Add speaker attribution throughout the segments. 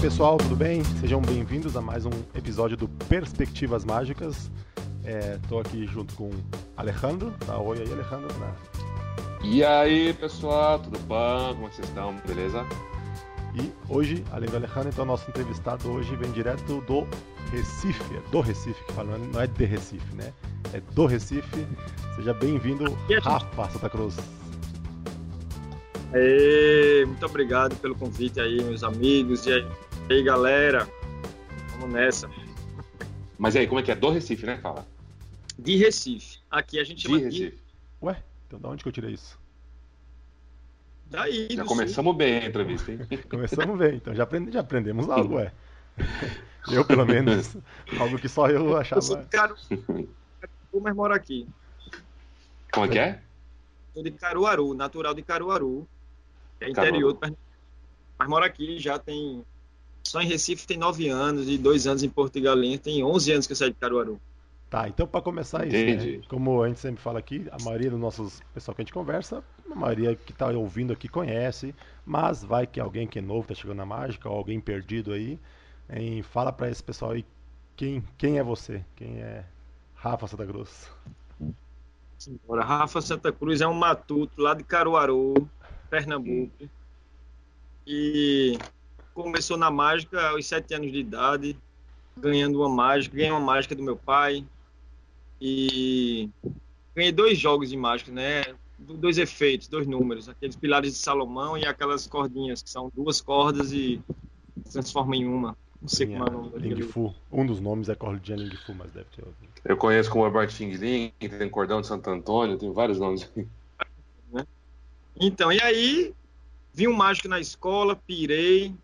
Speaker 1: pessoal, tudo bem? Sejam bem-vindos a mais um episódio do Perspectivas Mágicas. Estou é, aqui junto com Alejandro. Dá oi aí, Alejandro. Né?
Speaker 2: E aí, pessoal, tudo bom? Como é vocês estão? Beleza?
Speaker 1: E hoje, além do Alejandro, então nosso entrevistado hoje vem direto do Recife, é do Recife que fala, não é de Recife, né? É do Recife. Seja bem-vindo, Rafa Santa Cruz.
Speaker 3: Aê, muito obrigado pelo convite aí, meus amigos. E aí, galera? Vamos nessa.
Speaker 2: Mas aí, como é que é? Do Recife, né, fala?
Speaker 3: De Recife. Aqui a gente chama
Speaker 1: de Recife. De... Ué, então da onde que eu tirei isso?
Speaker 3: Daí,
Speaker 2: já começamos sul. bem a entrevista, hein?
Speaker 1: começamos bem, então já, aprendi, já aprendemos algo, ué. Eu, pelo menos, algo que só eu achava. Eu
Speaker 3: sou de Caru... mas moro aqui.
Speaker 2: Como é que é?
Speaker 3: Sou de Caruaru, natural de Caruaru. É interior, mas mora aqui já tem. Só em Recife tem nove anos e dois anos em Galinhas. Tem 11 anos que eu saí de Caruaru.
Speaker 1: Tá, então para começar isso, né? como a gente sempre fala aqui, a maioria dos nossos pessoal que a gente conversa, a maioria que está ouvindo aqui conhece, mas vai que alguém que é novo está chegando na mágica ou alguém perdido aí, hein? fala para esse pessoal aí quem, quem é você, quem é Rafa Santa Cruz.
Speaker 3: Senhora, Rafa Santa Cruz é um matuto lá de Caruaru, Pernambuco. E começou na mágica aos sete anos de idade, ganhando uma mágica, ganhei uma mágica do meu pai. E ganhei dois jogos de mágica, né? Dois efeitos, dois números, aqueles pilares de Salomão e aquelas cordinhas, que são duas cordas e transforma em uma. Não sei Sim, como é o nome
Speaker 1: Ling Fu. Um dos nomes é cordinha Ling Fu, mas deve ter outro.
Speaker 2: Eu conheço como Herbert Xing Ling, tem Cordão de Santo Antônio, tem vários nomes.
Speaker 3: Né? Então, e aí, vi um mágico na escola, pirei,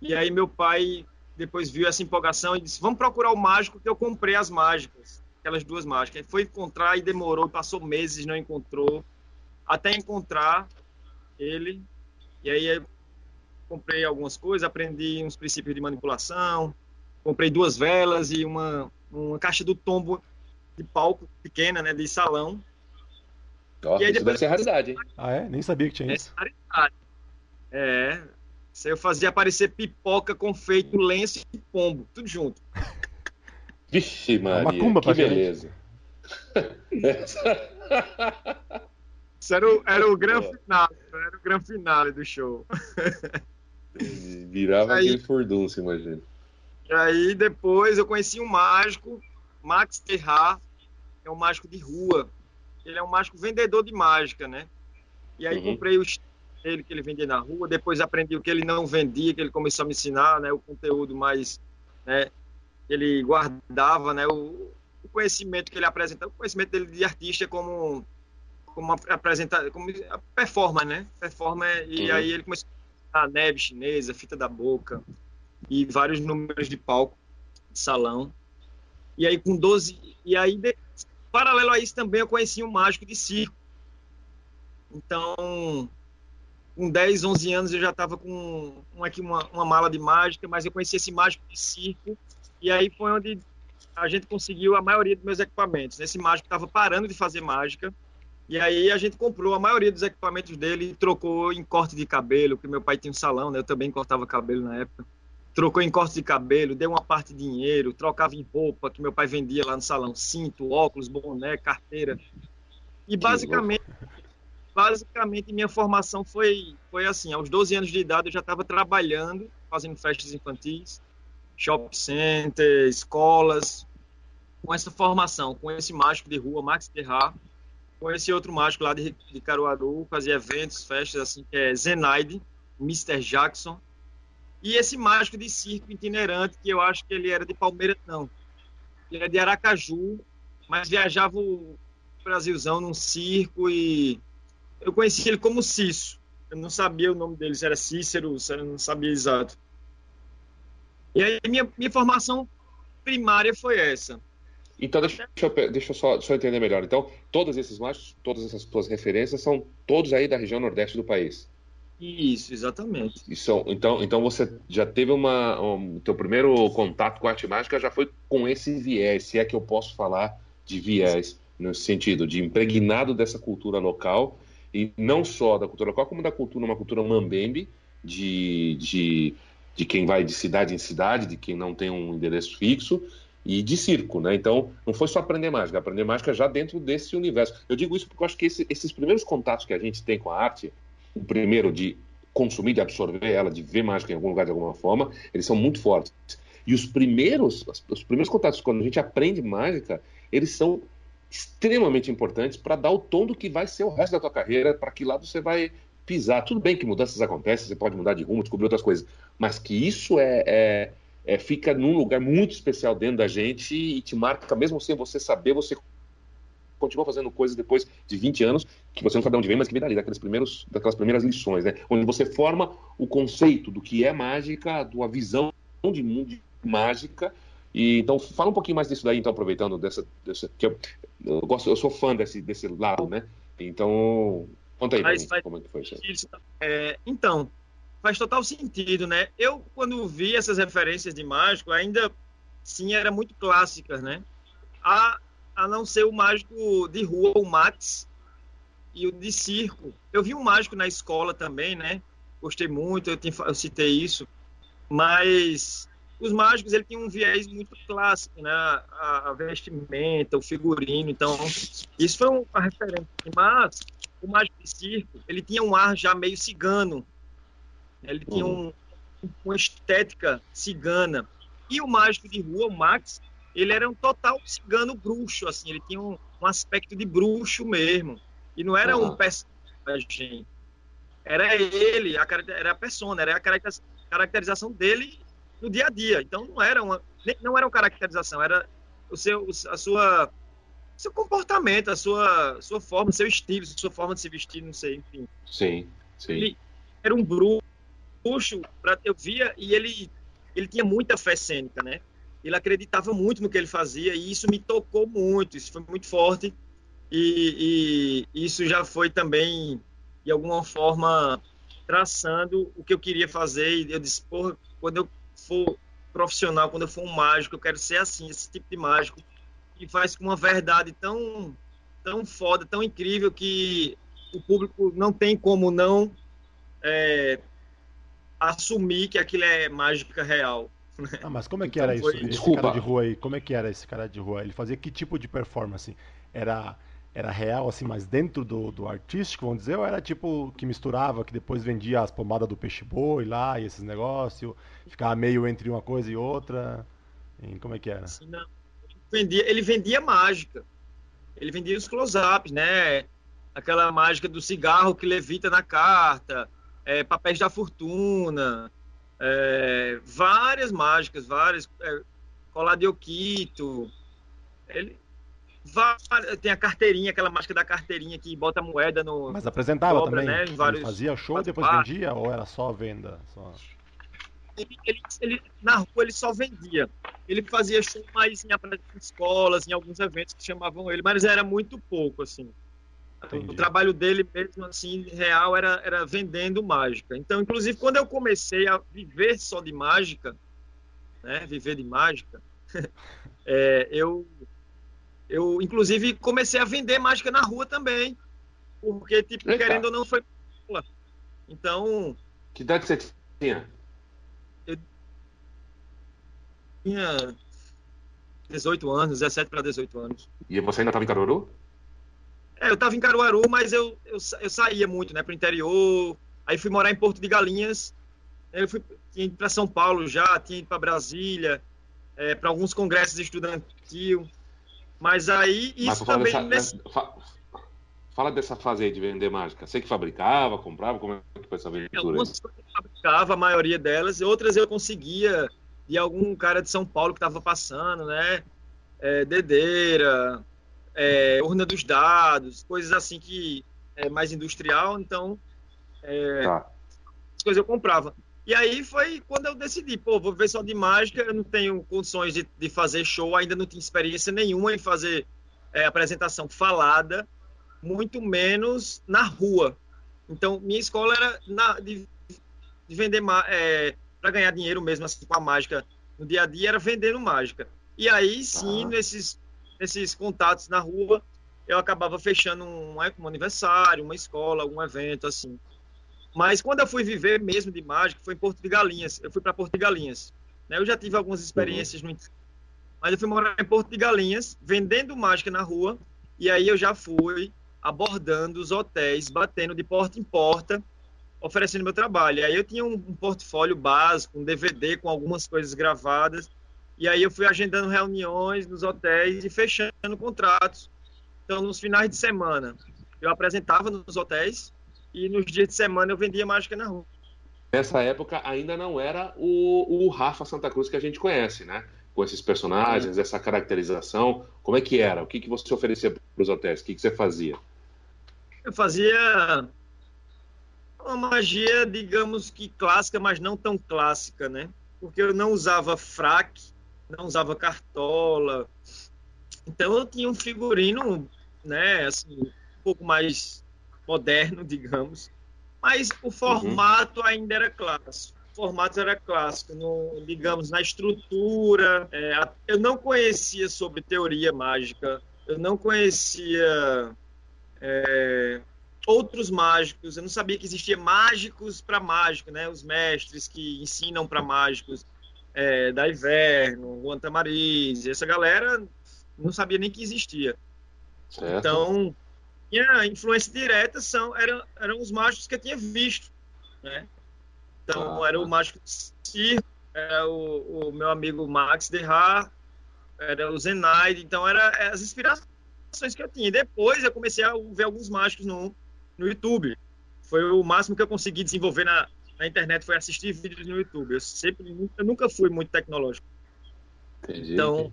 Speaker 3: e aí meu pai depois viu essa empolgação e disse, vamos procurar o mágico que eu comprei as mágicas, aquelas duas mágicas. Ele foi encontrar e demorou, passou meses, não encontrou, até encontrar ele, e aí eu comprei algumas coisas, aprendi uns princípios de manipulação, comprei duas velas e uma, uma caixa do tombo de palco pequena, né, de salão,
Speaker 2: Oh, e aí isso depois... deve ser raridade, hein?
Speaker 1: Ah, é? Nem sabia que tinha isso.
Speaker 3: É raridade. É. Isso aí eu fazia aparecer pipoca, confeito, lenço e pombo, tudo junto.
Speaker 2: Vixe, Maria, macumba que beleza.
Speaker 3: Isso era o, era o grande final, era o grande finale do show.
Speaker 2: Virava aí, aquele furdunço, imagina.
Speaker 3: E aí depois eu conheci um mágico, Max Terrar, que é um mágico de rua, ele é um mágico vendedor de mágica, né? E aí uhum. comprei o dele que ele vendia na rua, depois aprendi o que ele não vendia, que ele começou a me ensinar, né? O conteúdo mais, né? Ele guardava, né? O, o conhecimento que ele apresentava, o conhecimento dele de artista como como apresentar, como performance, né? Performance e uhum. aí ele começou a neve chinesa, fita da boca e vários números de palco, de salão. E aí com 12 e aí Paralelo a isso também eu conheci um mágico de circo. Então, com 10, 11 anos eu já estava com uma, aqui uma, uma mala de mágica, mas eu conheci esse mágico de circo e aí foi onde a gente conseguiu a maioria dos meus equipamentos. Esse mágico estava parando de fazer mágica e aí a gente comprou a maioria dos equipamentos dele e trocou em corte de cabelo, porque meu pai tinha um salão, né? Eu também cortava cabelo na época trocou em corte de cabelo, deu uma parte de dinheiro, trocava em roupa que meu pai vendia lá no salão, cinto, óculos, boné, carteira. E basicamente, basicamente minha formação foi foi assim, aos 12 anos de idade eu já estava trabalhando, fazendo festas infantis, shopping center, escolas, com essa formação, com esse mágico de rua, Max Terrar, com esse outro mágico lá de, de Caruaru, fazia eventos, festas assim, que é Zenaide, Mr. Jackson, e esse mágico de circo itinerante, que eu acho que ele era de Palmeiras, não. Ele é de Aracaju, mas viajava o Brasilzão num circo e eu conheci ele como Cício. Eu não sabia o nome dele, se era Cícero, se eu não sabia exato. E aí minha, minha formação primária foi essa.
Speaker 2: Então, deixa eu, deixa eu só, só entender melhor. Então, todos esses mágicos, todas essas suas referências são todos aí da região nordeste do país.
Speaker 3: Isso, exatamente.
Speaker 2: Isso, então, então você já teve uma. Um, teu primeiro contato com a arte mágica já foi com esse viés, se é que eu posso falar de viés, no sentido de impregnado dessa cultura local, e não só da cultura local, como da cultura, uma cultura mambembe, de, de, de quem vai de cidade em cidade, de quem não tem um endereço fixo, e de circo, né? Então, não foi só aprender mágica, aprender mágica já dentro desse universo. Eu digo isso porque eu acho que esse, esses primeiros contatos que a gente tem com a arte, o primeiro de consumir, de absorver ela, de ver mágica em algum lugar de alguma forma, eles são muito fortes. E os primeiros, os primeiros contatos, quando a gente aprende mágica, eles são extremamente importantes para dar o tom do que vai ser o resto da tua carreira, para que lado você vai pisar. Tudo bem que mudanças acontecem, você pode mudar de rumo, descobrir outras coisas, mas que isso é, é, é fica num lugar muito especial dentro da gente e te marca, mesmo sem você saber, você continua fazendo coisas depois de 20 anos que você não sabe de onde vem, mas que vem dali, daqueles primeiros, daquelas primeiras lições, né? Onde você forma o conceito do que é mágica, da visão de mundo mágica. E então fala um pouquinho mais disso daí, então aproveitando dessa, dessa que eu, eu gosto, eu sou fã desse desse lado, né? Então conta aí mim, como é que foi isso.
Speaker 3: É, então faz total sentido, né? Eu quando vi essas referências de mágico ainda sim era muito clássicas, né? A a não ser o mágico de rua, o Max, e o de circo. Eu vi um mágico na escola também, né? Gostei muito, eu, tinha, eu citei isso. Mas os mágicos ele tinha um viés muito clássico, né? A, a, vestimenta, o figurino, então isso foi uma referência. Mas o mágico de circo ele tinha um ar já meio cigano, ele tinha uhum. um, uma estética cigana. E o mágico de rua, o Max, ele era um total cigano bruxo, assim, ele tinha um, um aspecto de bruxo mesmo. E não era uhum. um personagem. Era ele, a, era a persona, era a caracterização dele no dia a dia. Então não era uma, não era uma caracterização, era o seu, a sua, seu comportamento, a sua, sua forma, seu estilo, a sua forma de se vestir, não sei, enfim.
Speaker 2: Sim, sim.
Speaker 3: Ele era um bruxo, eu via, e ele, ele tinha muita fé cênica, né? ele acreditava muito no que ele fazia e isso me tocou muito, isso foi muito forte e, e isso já foi também de alguma forma traçando o que eu queria fazer e eu disse, porra, quando eu for profissional, quando eu for um mágico, eu quero ser assim, esse tipo de mágico que faz com uma verdade tão tão foda, tão incrível que o público não tem como não é, assumir que aquilo é mágica real.
Speaker 1: Ah, mas como é que então, era isso? Esse Desculpa. cara de rua aí, como é que era esse cara de rua? Ele fazia que tipo de performance? Era era real, assim, mas dentro do, do artístico, vamos dizer, ou era tipo que misturava, que depois vendia as pomadas do peixe-boi lá e esses negócios, ficava meio entre uma coisa e outra? E como é que era? Sim, não.
Speaker 3: Ele vendia, ele vendia mágica. Ele vendia os close-ups, né? Aquela mágica do cigarro que levita na carta, é, papéis da fortuna, é, várias mágicas, várias. É, colar de Oquito. Ele, tem a carteirinha, aquela mágica da carteirinha que bota moeda no.
Speaker 1: Mas apresentava também. Né, vários, fazia show e depois vendia? Ou era só venda? Só...
Speaker 3: Ele, ele, ele, na rua ele só vendia. Ele fazia show mais em, em escolas, em alguns eventos que chamavam ele, mas era muito pouco, assim. Entendi. O trabalho dele mesmo, assim, real, era, era vendendo mágica. Então, inclusive, quando eu comecei a viver só de mágica, né, viver de mágica, é, eu, eu, inclusive, comecei a vender mágica na rua também. Porque, tipo, Eita. querendo ou não, foi... Então...
Speaker 2: Que idade você tinha?
Speaker 3: Eu tinha 18 anos, 17 para 18 anos.
Speaker 2: E você ainda estava em Caruaru?
Speaker 3: É, eu estava em Caruaru, mas eu, eu, eu saía muito, né, para o interior. Aí fui morar em Porto de Galinhas. Eu fui para São Paulo já, tinha ido para Brasília, é, para alguns congressos estudantil. Mas aí isso também. Dessa, nesse...
Speaker 2: Fala dessa fase aí de vender mágica. Você que fabricava, comprava, como é que foi essa aventura?
Speaker 3: Algumas eu fabricava, a maioria delas, outras eu conseguia de algum cara de São Paulo que estava passando, né? É, dedeira, é, urna dos dados, coisas assim que é mais industrial, então é, tá. as coisas eu comprava. E aí foi quando eu decidi, pô, vou ver só de mágica, eu não tenho condições de, de fazer show, ainda não tinha experiência nenhuma em fazer é, apresentação falada, muito menos na rua. Então, minha escola era na, de, de vender é, para ganhar dinheiro mesmo assim com a mágica no dia a dia era vendendo mágica. E aí sim, ah. nesses nesses contatos na rua, eu acabava fechando um, um aniversário, uma escola, algum evento assim. Mas quando eu fui viver mesmo de mágica, foi em Porto de Galinhas. Eu fui para Porto de Galinhas. Né? Eu já tive algumas experiências uhum. no mas eu fui morar em Porto de Galinhas, vendendo mágica na rua, e aí eu já fui abordando os hotéis, batendo de porta em porta, oferecendo meu trabalho. E aí eu tinha um, um portfólio básico, um DVD com algumas coisas gravadas, e aí eu fui agendando reuniões nos hotéis e fechando contratos. Então, nos finais de semana, eu apresentava nos hotéis e nos dias de semana eu vendia mágica na rua.
Speaker 2: Nessa época ainda não era o, o Rafa Santa Cruz que a gente conhece, né? Com esses personagens, essa caracterização. Como é que era? O que, que você oferecia para os hotéis? O que, que você fazia?
Speaker 3: Eu fazia uma magia, digamos que clássica, mas não tão clássica, né? Porque eu não usava fraque, não usava cartola. Então eu tinha um figurino, né, assim, um pouco mais moderno, digamos. Mas o formato uhum. ainda era clássico. O formato era clássico, no, digamos, na estrutura. É, eu não conhecia sobre teoria mágica, eu não conhecia é, outros mágicos, eu não sabia que existia mágicos para mágico, né? Os mestres que ensinam para mágicos é, da Inverno, Juan Tamariz, essa galera não sabia nem que existia. Certo. Então, minha influência direta são, eram, eram os mágicos que eu tinha visto, né? Então, ah. era o mágico circo, era o, o, meu amigo Max Derrar, era o Zenaide, então, era as inspirações que eu tinha. Depois, eu comecei a ver alguns mágicos no, no YouTube. Foi o máximo que eu consegui desenvolver na, na internet foi assistir vídeos no YouTube. Eu sempre, eu nunca fui muito tecnológico. Entendi. Então,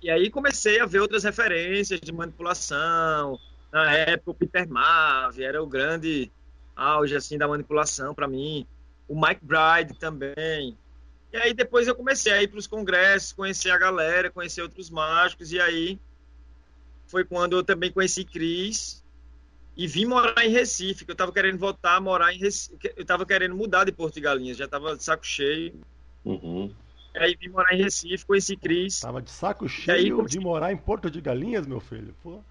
Speaker 3: e aí comecei a ver outras referências de manipulação. Na época, o Peter Marv era o grande auge assim da manipulação para mim. O Mike Bride também. E aí depois eu comecei a ir para os congressos, conhecer a galera, conhecer outros mágicos. E aí foi quando eu também conheci Cris e vim morar em Recife, que eu estava querendo voltar a morar em Recife, eu estava querendo mudar de Porto de Galinhas, já estava de saco cheio. Uhum. Aí vim morar em Recife, conheci Cris.
Speaker 1: Tava de saco cheio aí, de morar em Porto de Galinhas, meu filho. Pô,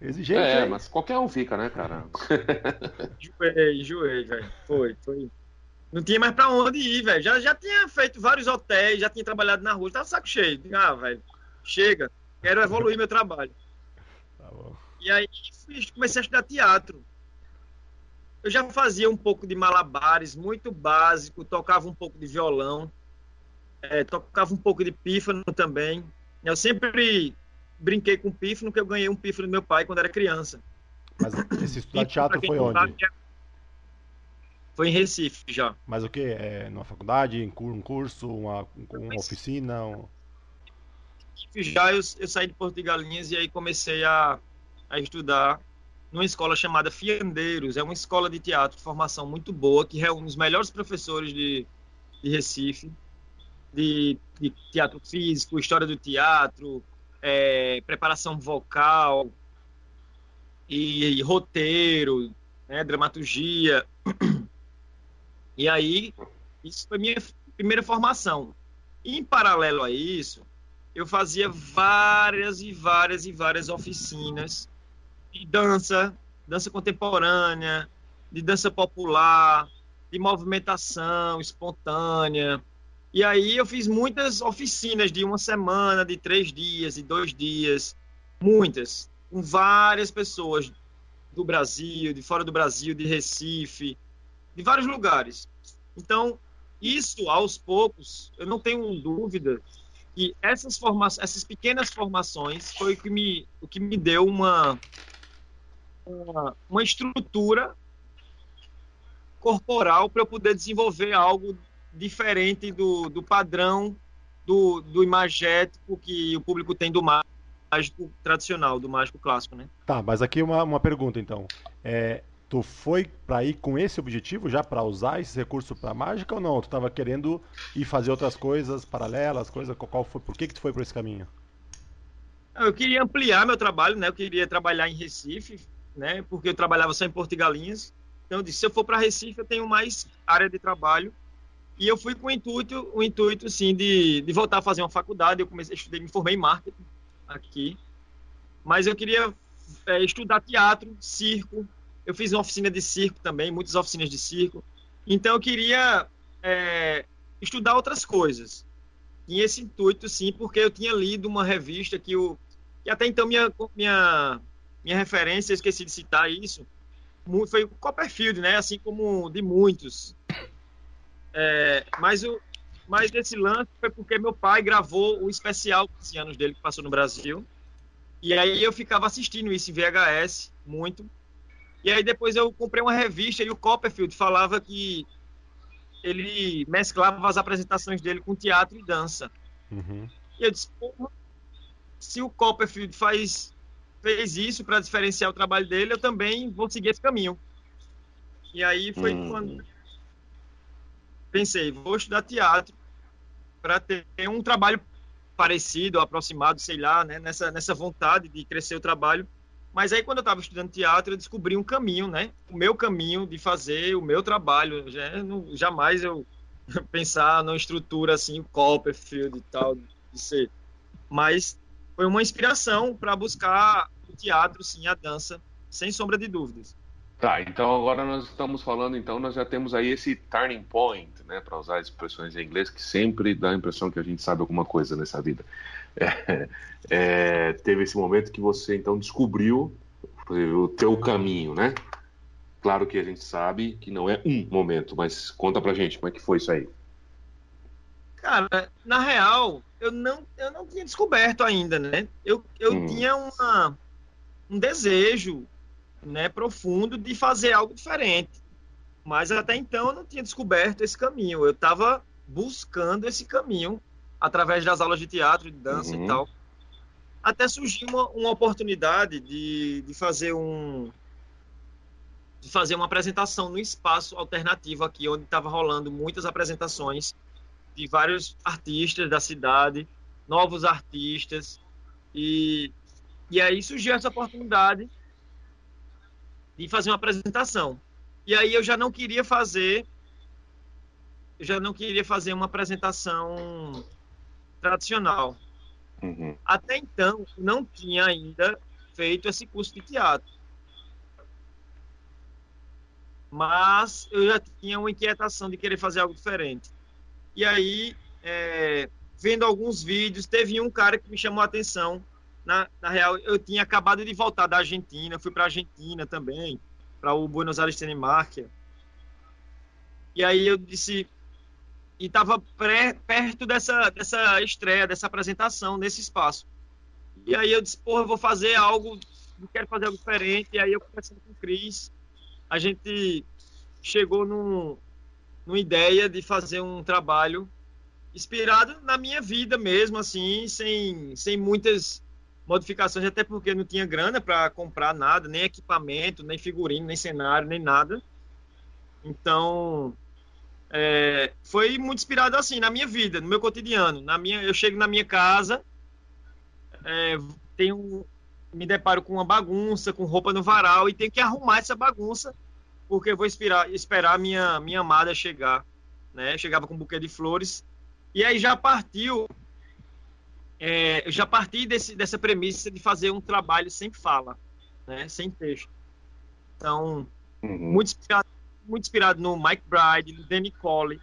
Speaker 1: exigente.
Speaker 2: É, aí. mas qualquer um fica, né, cara?
Speaker 3: enjoei, enjoei, velho. Foi, foi. Não tinha mais pra onde ir, velho. Já, já tinha feito vários hotéis, já tinha trabalhado na rua, tava de saco cheio. Ah, velho, chega. Quero evoluir meu trabalho. Tá bom. E aí comecei a estudar teatro. Eu já fazia um pouco de malabares, muito básico, tocava um pouco de violão, é, tocava um pouco de pífano também. Eu sempre brinquei com pífano, que eu ganhei um pífano do meu pai quando era criança.
Speaker 1: Mas esse estudar teatro foi onde?
Speaker 3: Foi em Recife já.
Speaker 1: Mas o que? É, numa faculdade, um curso, uma, uma oficina? Um...
Speaker 3: Já eu, eu saí de Porto de Galinhas e aí comecei a a estudar numa escola chamada Fiandeiros. É uma escola de teatro de formação muito boa, que reúne os melhores professores de, de Recife, de, de teatro físico, história do teatro, é, preparação vocal e, e roteiro, né, dramaturgia. E aí, isso foi minha primeira formação. Em paralelo a isso, eu fazia várias e várias e várias oficinas de dança, dança contemporânea, de dança popular, de movimentação espontânea. E aí eu fiz muitas oficinas de uma semana, de três dias, de dois dias, muitas, com várias pessoas do Brasil, de fora do Brasil, de Recife, de vários lugares. Então, isso aos poucos, eu não tenho dúvida que essas formações, essas pequenas formações foi o que me, o que me deu uma uma, uma estrutura corporal para eu poder desenvolver algo diferente do, do padrão do, do imagético que o público tem do mágico tradicional, do mágico clássico, né?
Speaker 1: Tá, mas aqui uma, uma pergunta então. É, tu foi para ir com esse objetivo já para usar esse recurso para mágica ou não? Tu estava querendo ir fazer outras coisas paralelas, coisa qual foi? Por que que tu foi por esse caminho?
Speaker 3: Eu queria ampliar meu trabalho, né? Eu queria trabalhar em Recife, né? Porque eu trabalhava só em Porto Galinhas. Então eu disse, se eu for para Recife, eu tenho mais área de trabalho. E eu fui com o intuito, o intuito sim de, de voltar a fazer uma faculdade. Eu comecei a estudar, me formei em marketing aqui. Mas eu queria é, estudar teatro, circo. Eu fiz uma oficina de circo também, muitas oficinas de circo. Então eu queria é, estudar outras coisas. Tinha esse intuito, sim, porque eu tinha lido uma revista que, eu, que até então minha, minha, minha referência, eu esqueci de citar isso, foi o Copperfield, né? Assim como de muitos. É, mas, o, mas esse lance foi porque meu pai gravou o especial 15 anos dele que passou no Brasil. E aí eu ficava assistindo isso em VHS, muito. E aí depois eu comprei uma revista e o Copperfield falava que ele mesclava as apresentações dele com teatro e dança. Uhum. E eu disse, se o Copperfield faz, fez isso para diferenciar o trabalho dele, eu também vou seguir esse caminho. E aí foi uhum. quando pensei, vou estudar teatro para ter um trabalho parecido, aproximado, sei lá, né, nessa, nessa vontade de crescer o trabalho. Mas aí, quando eu estava estudando teatro, eu descobri um caminho, né? O meu caminho de fazer o meu trabalho. Já, não, jamais eu pensar numa estrutura assim, Copperfield e tal, de ser. Mas foi uma inspiração para buscar o teatro, sim, a dança, sem sombra de dúvidas.
Speaker 2: Tá, então agora nós estamos falando, então nós já temos aí esse turning point, né, para usar expressões em inglês que sempre dá a impressão que a gente sabe alguma coisa nessa vida. É, é, teve esse momento que você então descobriu o teu caminho, né? Claro que a gente sabe que não é um momento, mas conta pra gente como é que foi isso aí.
Speaker 3: Cara, na real, eu não, eu não tinha descoberto ainda, né? Eu, eu hum. tinha uma, um desejo né, profundo de fazer algo diferente. Mas até então eu não tinha descoberto esse caminho. Eu estava buscando esse caminho através das aulas de teatro, de dança uhum. e tal. Até surgiu uma, uma oportunidade de, de fazer um de fazer uma apresentação no espaço alternativo aqui, onde estava rolando muitas apresentações de vários artistas da cidade, novos artistas, e, e aí surgiu essa oportunidade de fazer uma apresentação. E aí eu já não queria fazer eu já não queria fazer uma apresentação tradicional. Uhum. Até então, não tinha ainda feito esse curso de teatro. Mas eu já tinha uma inquietação de querer fazer algo diferente. E aí, é, vendo alguns vídeos, teve um cara que me chamou a atenção, na, na real, eu tinha acabado de voltar da Argentina, fui para a Argentina também, para o Buenos Aires Telemark. E aí eu disse, e estava perto dessa, dessa estreia, dessa apresentação, nesse espaço. E aí eu disse, porra, eu vou fazer algo, quero fazer algo diferente. E aí eu conversando com o Cris, a gente chegou num, numa ideia de fazer um trabalho inspirado na minha vida mesmo, assim, sem, sem muitas modificações, até porque não tinha grana para comprar nada, nem equipamento, nem figurino, nem cenário, nem nada. Então, é, foi muito inspirado assim na minha vida, no meu cotidiano. Na minha, eu chego na minha casa, é, tenho, me deparo com uma bagunça, com roupa no varal e tenho que arrumar essa bagunça porque vou esperar, minha minha amada chegar, né? Chegava com um buquê de flores e aí já partiu é, eu já parti desse, dessa premissa de fazer um trabalho sem fala, né, sem texto. Então, uhum. muito, inspirado, muito inspirado no Mike Bride, no Danny Cole.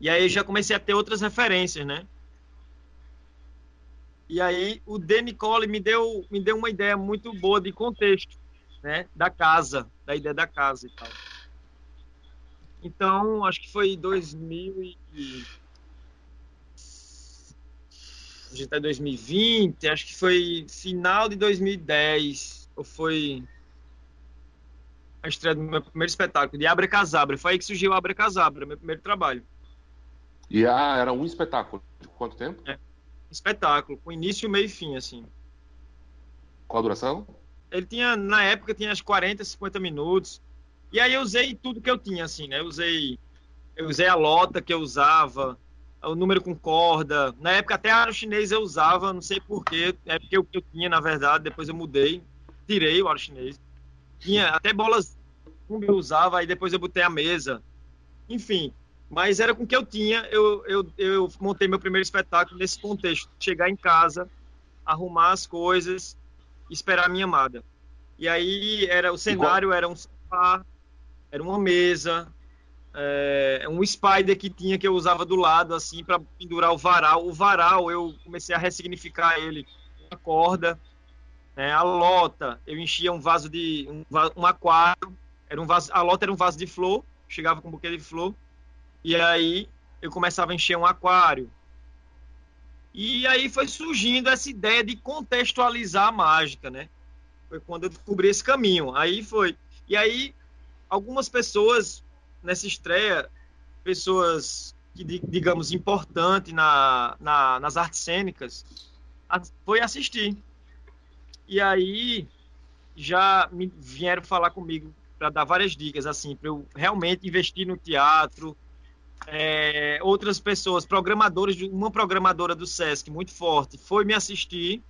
Speaker 3: E aí já comecei a ter outras referências, né? E aí o Danny Cole me deu, me deu uma ideia muito boa de contexto, né? Da casa, da ideia da casa e tal. Então, acho que foi 2000 e a gente tá em 2020, acho que foi final de 2010, ou foi a estreia do meu primeiro espetáculo, de Abre Casabra. Foi aí que surgiu Abre Casabra, meu primeiro trabalho.
Speaker 2: E ah, era um espetáculo. De quanto tempo?
Speaker 3: É, espetáculo, com início, meio e fim, assim.
Speaker 2: Qual a duração?
Speaker 3: Ele tinha, na época, tinha as 40, 50 minutos. E aí eu usei tudo que eu tinha, assim, né? Eu usei, eu usei a lota que eu usava, o número com corda. Na época até aro chinês eu usava, não sei porquê, é porque que eu tinha, na verdade, depois eu mudei, tirei o aro chinês. Tinha até bolas como eu usava, aí depois eu botei a mesa. Enfim, mas era com o que eu tinha, eu, eu, eu montei meu primeiro espetáculo nesse contexto. Chegar em casa, arrumar as coisas, esperar a minha amada. E aí era o cenário era um sofá, era uma mesa, é, um spider que tinha que eu usava do lado assim para pendurar o varal. O varal eu comecei a ressignificar ele, uma corda, né? a lota eu enchia um vaso de um, um aquário, era um vaso, a lota era um vaso de flor, chegava com um buquê de flor e aí eu começava a encher um aquário. E aí foi surgindo essa ideia de contextualizar a mágica, né? Foi quando eu descobri esse caminho. Aí foi. E aí algumas pessoas nessa estreia, pessoas que digamos importantes na, na, nas artes cênicas, foi assistir. E aí já me vieram falar comigo para dar várias dicas assim, para eu realmente investir no teatro, é, outras pessoas, programadores, uma programadora do SESC muito forte, foi me assistir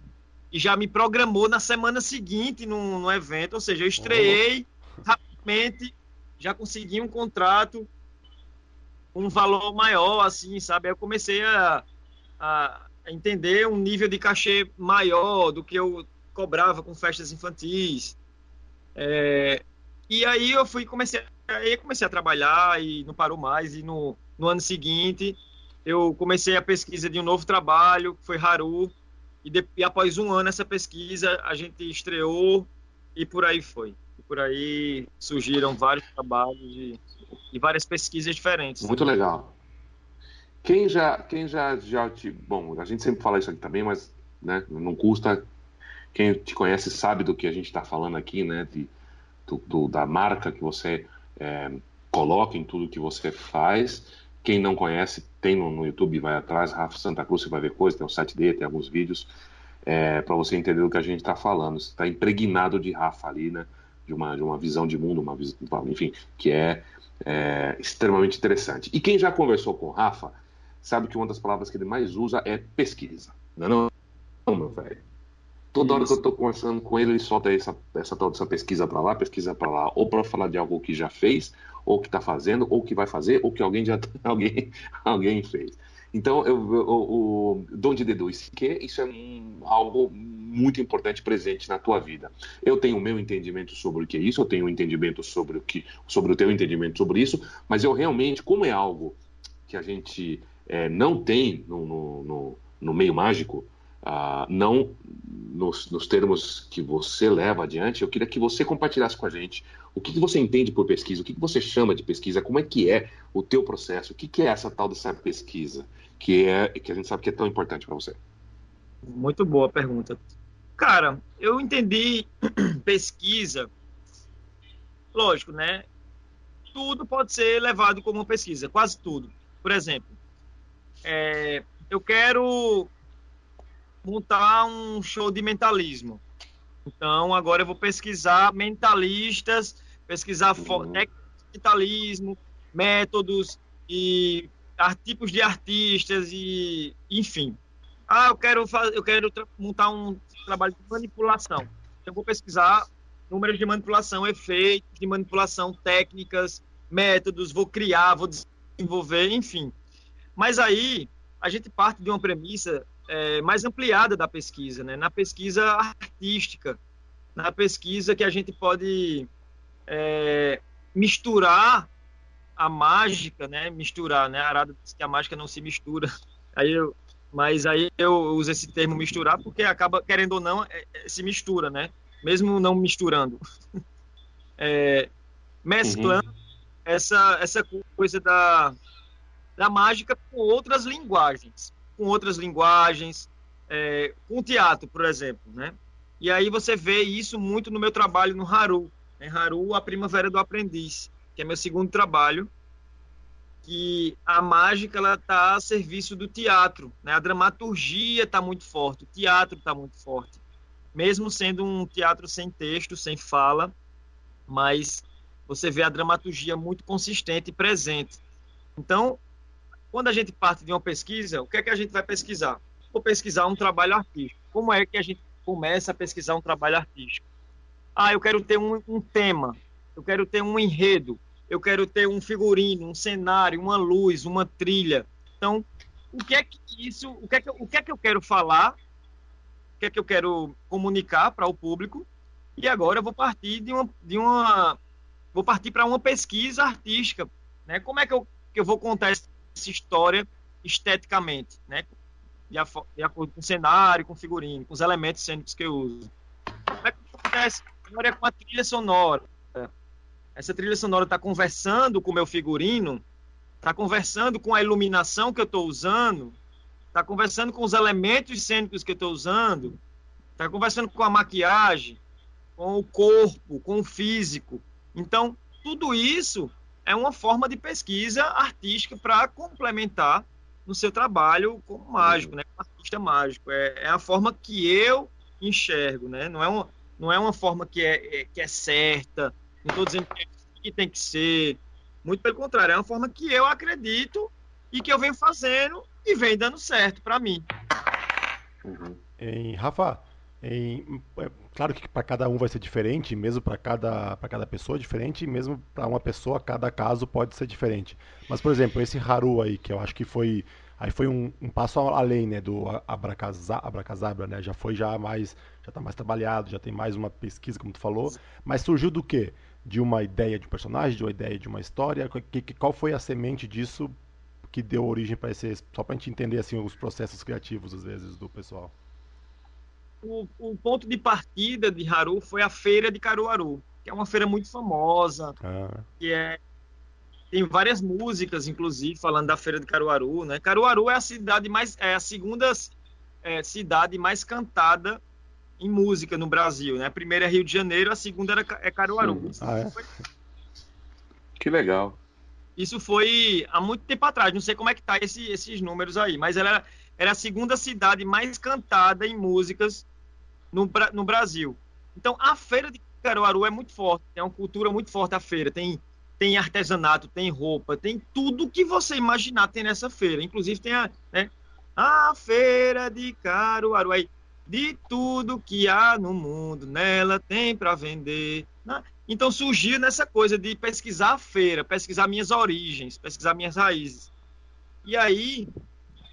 Speaker 3: e já me programou na semana seguinte no, no evento. Ou seja, eu estreiei rapidamente, já consegui um contrato um valor maior, assim, sabe? Eu comecei a, a entender um nível de cachê maior do que eu cobrava com festas infantis. É, e aí eu fui comecei aí comecei a trabalhar e não parou mais e no no ano seguinte, eu comecei a pesquisa de um novo trabalho, que foi Haru, e, de, e após um ano essa pesquisa, a gente estreou e por aí foi. Por aí surgiram vários trabalhos e, e várias pesquisas diferentes.
Speaker 2: Muito legal. Quem já, quem já, já te, bom, a gente sempre fala isso aqui também, mas né, não custa. Quem te conhece sabe do que a gente está falando aqui, né, de, do, do, da marca que você é, coloca em tudo que você faz quem não conhece, tem no, no YouTube, vai atrás, Rafa Santa Cruz, você vai ver coisas, tem o site dele, tem alguns vídeos, é, para você entender o que a gente está falando. Está impregnado de Rafa ali, né? De uma, de uma visão de mundo, uma visão, enfim, que é, é extremamente interessante. E quem já conversou com o Rafa, sabe que uma das palavras que ele mais usa é pesquisa. Não, é não, não meu velho. Toda hora que eu estou conversando com ele, ele solta essa, essa, essa pesquisa para lá, pesquisa para lá, ou para falar de algo que já fez, ou que está fazendo, ou que vai fazer, ou que alguém já alguém, alguém fez. Então, eu, eu, o, de onde deduz que isso é um, algo muito importante presente na tua vida. Eu tenho o meu entendimento sobre o que é isso, eu tenho um entendimento sobre o que, sobre o teu entendimento sobre isso, mas eu realmente, como é algo que a gente é, não tem no, no, no, no meio mágico, Uh, não nos, nos, termos que você leva adiante, eu queria que você compartilhasse com a gente o que, que você entende por pesquisa, o que, que, você chama de pesquisa, como é que é o teu processo, o que, que é essa tal dessa pesquisa que é que a gente sabe que é tão importante para você.
Speaker 3: Muito boa pergunta. Cara, eu entendi pesquisa, lógico, né? Tudo pode ser levado como pesquisa, quase tudo. Por exemplo, é, eu quero montar um show de mentalismo. Então, agora eu vou pesquisar mentalistas, pesquisar uhum. mentalismo, métodos e tipos de artistas e enfim. Ah, eu quero fazer, eu quero montar um trabalho de manipulação. Eu vou pesquisar números de manipulação, efeitos de manipulação, técnicas, métodos, vou criar, vou desenvolver, enfim. Mas aí a gente parte de uma premissa é, mais ampliada da pesquisa, né? na pesquisa artística, na pesquisa que a gente pode é, misturar a mágica, né? Misturar, né? A Arada diz que a mágica não se mistura. Aí eu, mas aí eu uso esse termo misturar porque acaba, querendo ou não, é, é, se mistura, né? Mesmo não misturando. É, mesclando uhum. essa, essa coisa da, da mágica com outras linguagens com outras linguagens, é, com teatro, por exemplo, né? E aí você vê isso muito no meu trabalho no Haru, né? Haru, a Primavera do Aprendiz, que é meu segundo trabalho, que a mágica ela está a serviço do teatro, né? A dramaturgia está muito forte, o teatro está muito forte, mesmo sendo um teatro sem texto, sem fala, mas você vê a dramaturgia muito consistente e presente. Então, quando a gente parte de uma pesquisa, o que é que a gente vai pesquisar? Vou pesquisar um trabalho artístico. Como é que a gente começa a pesquisar um trabalho artístico? Ah, eu quero ter um, um tema, eu quero ter um enredo, eu quero ter um figurino, um cenário, uma luz, uma trilha. Então, o que é que isso, o que é que, o que, é que eu quero falar, o que é que eu quero comunicar para o público E agora eu vou partir de uma, de uma vou partir para uma pesquisa artística, né? Como é que eu, que eu vou contar essa história esteticamente, né? De, de acordo com o cenário, com o figurino, com os elementos cênicos que eu uso. Como é que acontece agora é com a trilha sonora? Essa trilha sonora está conversando com o meu figurino, está conversando com a iluminação que eu estou usando, está conversando com os elementos cênicos que eu estou usando, está conversando com a maquiagem, com o corpo, com o físico. Então, tudo isso é uma forma de pesquisa artística para complementar no seu trabalho como mágico, né? Como artista mágico. É, é, a forma que eu enxergo, né? Não é uma, não é uma forma que é, é que é certa. Não estou dizendo que, é que tem que ser. Muito pelo contrário, é uma forma que eu acredito e que eu venho fazendo e vem dando certo para mim.
Speaker 1: Uhum. Em, Rafa, em, é, claro que para cada um vai ser diferente, mesmo para cada, cada pessoa é diferente, mesmo para uma pessoa, cada caso pode ser diferente. Mas, por exemplo, esse Haru aí, que eu acho que foi aí foi um, um passo além né, do Abracazabra, né? Já foi já mais, já está mais trabalhado, já tem mais uma pesquisa, como tu falou. Mas surgiu do quê? De uma ideia de um personagem, de uma ideia de uma história? Que, que, qual foi a semente disso que deu origem para esse, só para a gente entender assim os processos criativos às vezes do pessoal?
Speaker 3: o, o, ponto de partida de Haru foi a feira de Caruaru, que é uma feira muito famosa, ah. que é tem várias músicas, inclusive, falando da feira de Caruaru, né? Caruaru é a cidade mais é a segunda é, cidade mais cantada em música no Brasil, né? A primeira é Rio de Janeiro, a segunda era, é Caruaru.
Speaker 2: Ah, é? Que legal.
Speaker 3: Isso foi há muito tempo atrás, não sei como é que tá esse, esses números aí, mas ela era, era a segunda cidade mais cantada em músicas no, no Brasil. Então, a feira de Caruaru é muito forte, é uma cultura muito forte a feira. Tem, tem artesanato, tem roupa, tem tudo que você imaginar tem nessa feira. Inclusive tem a, né, a feira de Caruaru. Aí, de tudo que há no mundo, nela tem para vender. Né? Então surgiu nessa coisa de pesquisar a feira, pesquisar minhas origens, pesquisar minhas raízes. E aí,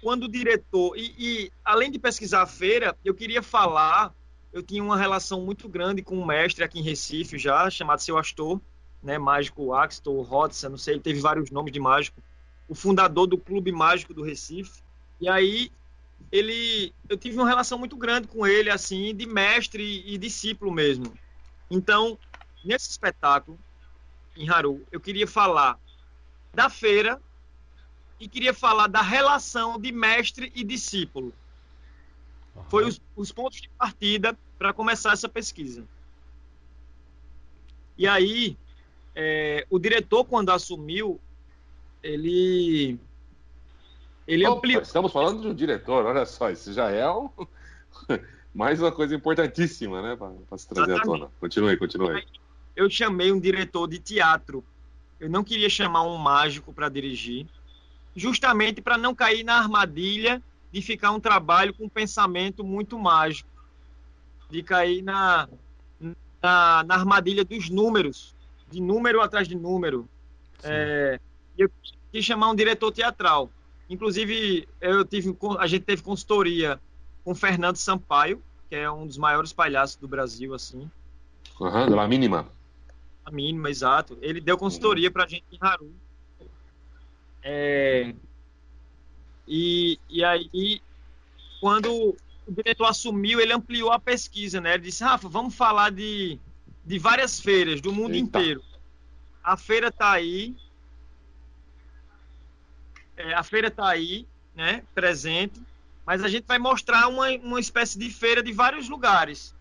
Speaker 3: quando o diretor. E, e além de pesquisar a feira, eu queria falar eu tinha uma relação muito grande com um mestre aqui em Recife já, chamado Seu Astor, né, mágico Axton, Rodson, não sei, ele teve vários nomes de mágico, o fundador do Clube Mágico do Recife. E aí ele, eu tive uma relação muito grande com ele, assim, de mestre e discípulo mesmo. Então, nesse espetáculo, em Haru, eu queria falar da feira e queria falar da relação de mestre e discípulo. Uhum. Foi os, os pontos de partida para começar essa pesquisa. E aí, é, o diretor, quando assumiu, ele.
Speaker 2: Ele Opa. Estamos falando de um diretor, olha só, isso já é um, mais uma coisa importantíssima, né, para se trazer Exatamente. à tona. Continue, continue.
Speaker 3: Eu chamei um diretor de teatro. Eu não queria chamar um mágico para dirigir, justamente para não cair na armadilha de ficar um trabalho com um pensamento muito mágico, de cair na, na, na armadilha dos números, de número atrás de número. É, eu quis chamar um diretor teatral. Inclusive, eu tive, a gente teve consultoria com Fernando Sampaio, que é um dos maiores palhaços do Brasil, assim.
Speaker 2: Aham, uhum, da mínima.
Speaker 3: A mínima, exato. Ele deu consultoria uhum. para a gente em Haru. É, e, e aí, quando o diretor assumiu, ele ampliou a pesquisa, né? Ele disse, Rafa, vamos falar de, de várias feiras do mundo Eita. inteiro. A feira está aí. É, a feira está aí, né? Presente. Mas a gente vai mostrar uma, uma espécie de feira de vários lugares.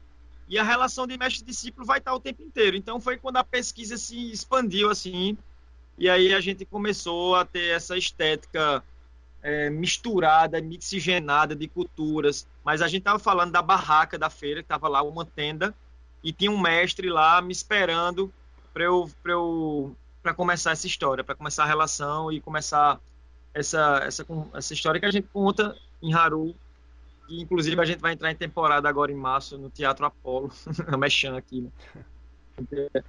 Speaker 3: E a relação de mestre discípulo vai estar o tempo inteiro. Então foi quando a pesquisa se expandiu assim. E aí a gente começou a ter essa estética é, misturada, mixigenada de culturas. Mas a gente estava falando da barraca da feira, que estava lá uma tenda, e tinha um mestre lá me esperando para eu, eu começar essa história, para começar a relação e começar essa, essa, essa história que a gente conta em Haru. E, inclusive a gente vai entrar em temporada agora em março no Teatro Apolo, mexendo aqui. Né?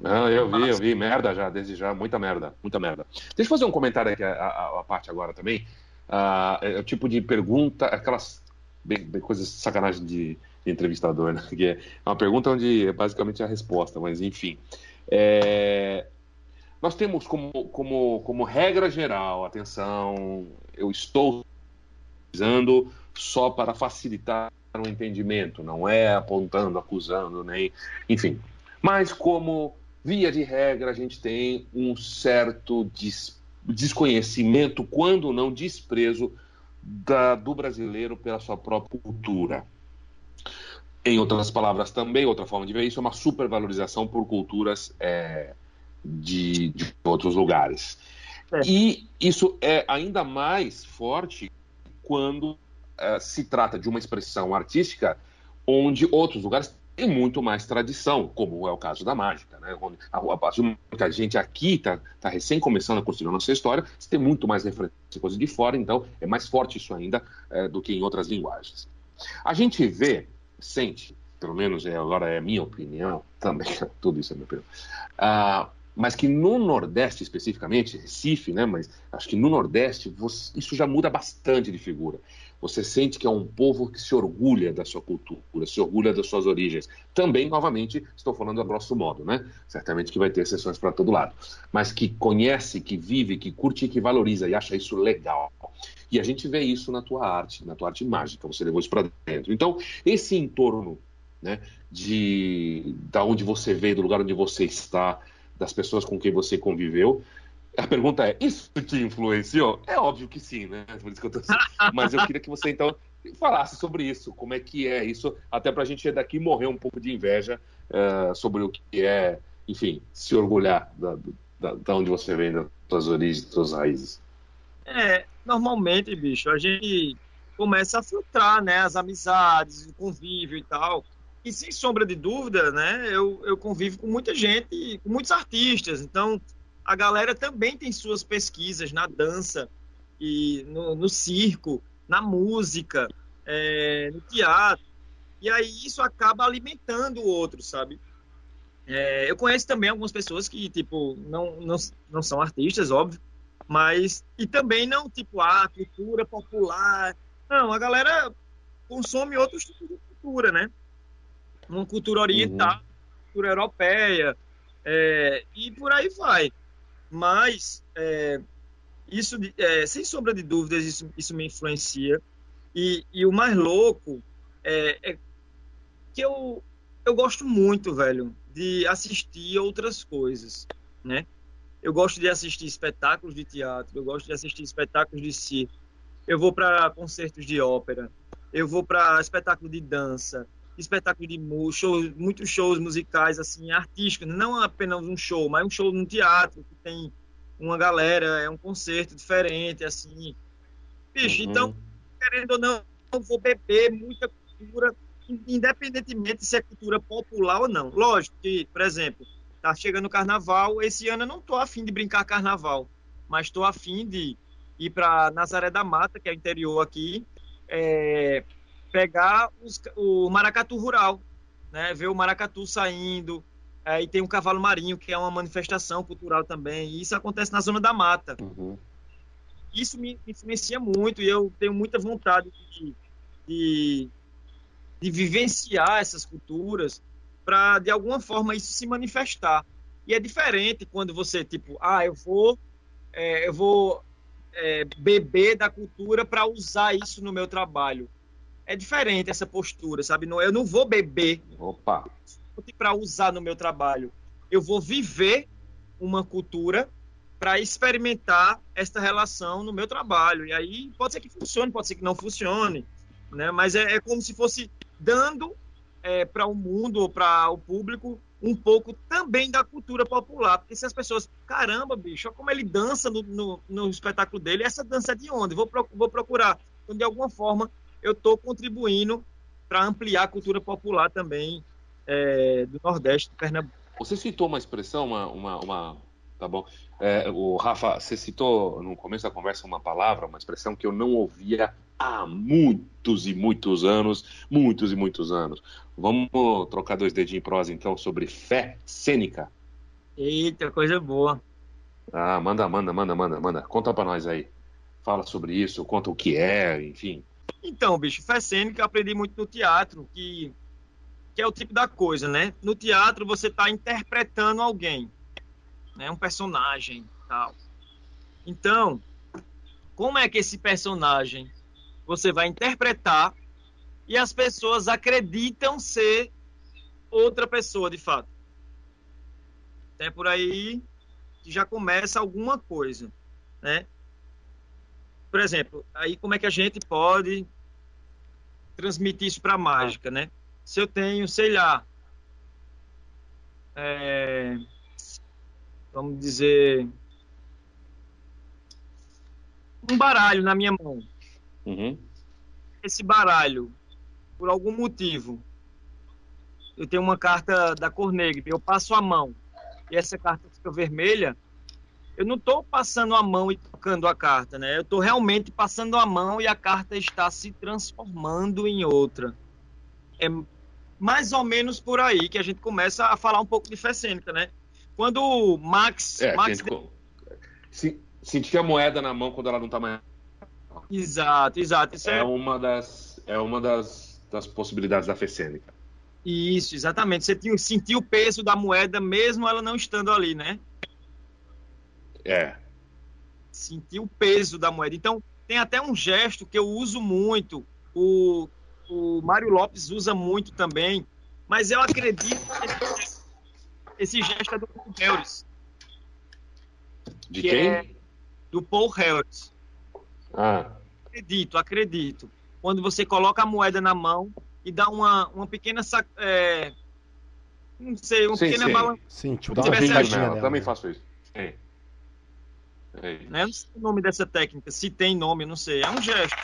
Speaker 2: Não, eu vi, eu vi. Merda já, desde já. Muita merda, muita merda. Deixa eu fazer um comentário aqui, a, a, a parte agora também. Uh, é o tipo de pergunta, aquelas bem, bem, coisas sacanagem de, entrevistador, né? Que é uma pergunta onde é basicamente a resposta, mas enfim. É... Nós temos como, como, como regra geral, atenção, eu estou usando só para facilitar o entendimento, não é apontando, acusando, nem. Enfim. Mas como via de regra, a gente tem um certo des desconhecimento, quando não desprezo, da, do brasileiro pela sua própria cultura. Em outras palavras, também, outra forma de ver isso é uma supervalorização por culturas é, de, de, outros lugares. É. E isso é ainda mais forte quando é, se trata de uma expressão artística onde outros lugares têm muito mais tradição, como é o caso da mágica. Né? A, a, muita gente aqui está tá recém começando a construir a nossa história, você tem muito mais referência coisa de fora, então é mais forte isso ainda é, do que em outras linguagens. A gente vê sente, pelo menos é, agora é a minha opinião, também, tudo isso é minha opinião, uh, mas que no Nordeste especificamente, Recife, né, mas acho que no Nordeste você, isso já muda bastante de figura. Você sente que é um povo que se orgulha da sua cultura, se orgulha das suas origens. Também, novamente, estou falando a grosso modo, né? Certamente que vai ter exceções para todo lado. Mas que conhece, que vive, que curte e que valoriza e acha isso legal. E a gente vê isso na tua arte, na tua arte mágica, você levou isso para dentro. Então, esse entorno né, de da onde você veio, do lugar onde você está, das pessoas com quem você conviveu, a pergunta é: isso te influenciou? É óbvio que sim, né? Por isso que eu tô... Mas eu queria que você então falasse sobre isso, como é que é isso, até para a gente daqui morrer um pouco de inveja uh, sobre o que é, enfim, se orgulhar da, da, da onde você vem, das suas origens, das suas raízes.
Speaker 3: É, normalmente, bicho, a gente começa a filtrar, né, as amizades, o convívio e tal. E sem sombra de dúvida, né, eu, eu convivo com muita gente, com muitos artistas, então a galera também tem suas pesquisas na dança e no, no circo, na música, é, no teatro. E aí isso acaba alimentando o outro, sabe? É, eu conheço também algumas pessoas que, tipo, não, não, não são artistas, óbvio, mas. E também não, tipo, ah, cultura popular. Não, a galera consome outros tipos de cultura, né? Uma cultura oriental, uhum. cultura europeia, é, e por aí vai. Mas, é, isso, é, sem sombra de dúvidas, isso, isso me influencia. E, e o mais louco é, é, que eu, eu gosto muito, velho, de assistir outras coisas, né? Eu gosto de assistir espetáculos de teatro, eu gosto de assistir espetáculos de circo. Eu vou para concertos de ópera, eu vou para espetáculo de dança, espetáculo de shows, muitos shows musicais assim artísticos, não apenas um show, mas um show no teatro que tem uma galera, é um concerto diferente assim. Bicho, uhum. então, querendo ou não, eu vou beber muita cultura, independentemente se é cultura popular ou não. Lógico que, por exemplo, tá chegando o carnaval, esse ano eu não tô afim de brincar carnaval, mas tô afim de ir para Nazaré da Mata, que é o interior aqui, é, pegar os, o maracatu rural, né? Ver o maracatu saindo. Aí tem o cavalo marinho, que é uma manifestação cultural também. E isso acontece na zona da mata. Uhum. Isso me influencia muito e eu tenho muita vontade de, de, de vivenciar essas culturas para, de alguma forma, isso se manifestar. E é diferente quando você, tipo, ah, eu vou, é, eu vou é, beber da cultura para usar isso no meu trabalho é diferente essa postura, sabe? Não, eu não vou beber para usar no meu trabalho. Eu vou viver uma cultura para experimentar esta relação no meu trabalho. E aí pode ser que funcione, pode ser que não funcione, né? Mas é, é como se fosse dando é, para o mundo para o público um pouco também da cultura popular. Porque se as pessoas, caramba, bicho, olha como ele dança no, no, no espetáculo dele, essa dança é de onde? Vou, vou procurar. Então, de alguma forma, eu estou contribuindo para ampliar a cultura popular também é, do Nordeste, do Pernambuco.
Speaker 2: Você citou uma expressão, uma, uma, uma tá bom? É, o Rafa, você citou no começo da conversa uma palavra, uma expressão que eu não ouvia há muitos e muitos anos, muitos e muitos anos. Vamos trocar dois dedinhos em prosa então sobre fé cênica.
Speaker 3: Eita, coisa boa.
Speaker 2: Ah, manda, manda, manda, manda, manda. Conta para nós aí. Fala sobre isso, conta o que é, enfim.
Speaker 3: Então, bicho, fé cênica aprendi muito no teatro, que, que é o tipo da coisa, né? No teatro você está interpretando alguém, né? Um personagem tal. Então, como é que esse personagem você vai interpretar e as pessoas acreditam ser outra pessoa de fato? Até por aí que já começa alguma coisa, né? Por exemplo, aí como é que a gente pode transmitir isso para a mágica, né? Se eu tenho, sei lá, é, vamos dizer, um baralho na minha mão.
Speaker 2: Uhum.
Speaker 3: Esse baralho, por algum motivo, eu tenho uma carta da cor negra, eu passo a mão e essa carta fica vermelha, eu não estou passando a mão e tocando a carta, né? Eu estou realmente passando a mão e a carta está se transformando em outra. É mais ou menos por aí que a gente começa a falar um pouco de fé cênica, né? Quando o Max...
Speaker 2: É,
Speaker 3: Max...
Speaker 2: Gente, sentir a moeda na mão quando ela não está mais...
Speaker 3: Exato, exato. Isso
Speaker 2: é, é uma das, é uma das, das possibilidades da fé cênica.
Speaker 3: Isso, exatamente. Você sentiu o peso da moeda mesmo ela não estando ali, né?
Speaker 2: É.
Speaker 3: Sentir o peso da moeda. Então, tem até um gesto que eu uso muito, o, o Mário Lopes usa muito também, mas eu acredito que esse, esse gesto é do Paul Harris.
Speaker 2: De que quem? É
Speaker 3: do Paul Harris.
Speaker 2: Ah.
Speaker 3: Acredito, acredito. Quando você coloca a moeda na mão e dá uma, uma pequena. É, não sei, uma sim, pequena
Speaker 2: sim.
Speaker 3: balança.
Speaker 1: Sim, tipo, dá uma giradinha.
Speaker 2: Também faço isso. Sim.
Speaker 3: Né? Não sei o nome dessa técnica, se tem nome, não sei. É um gesto.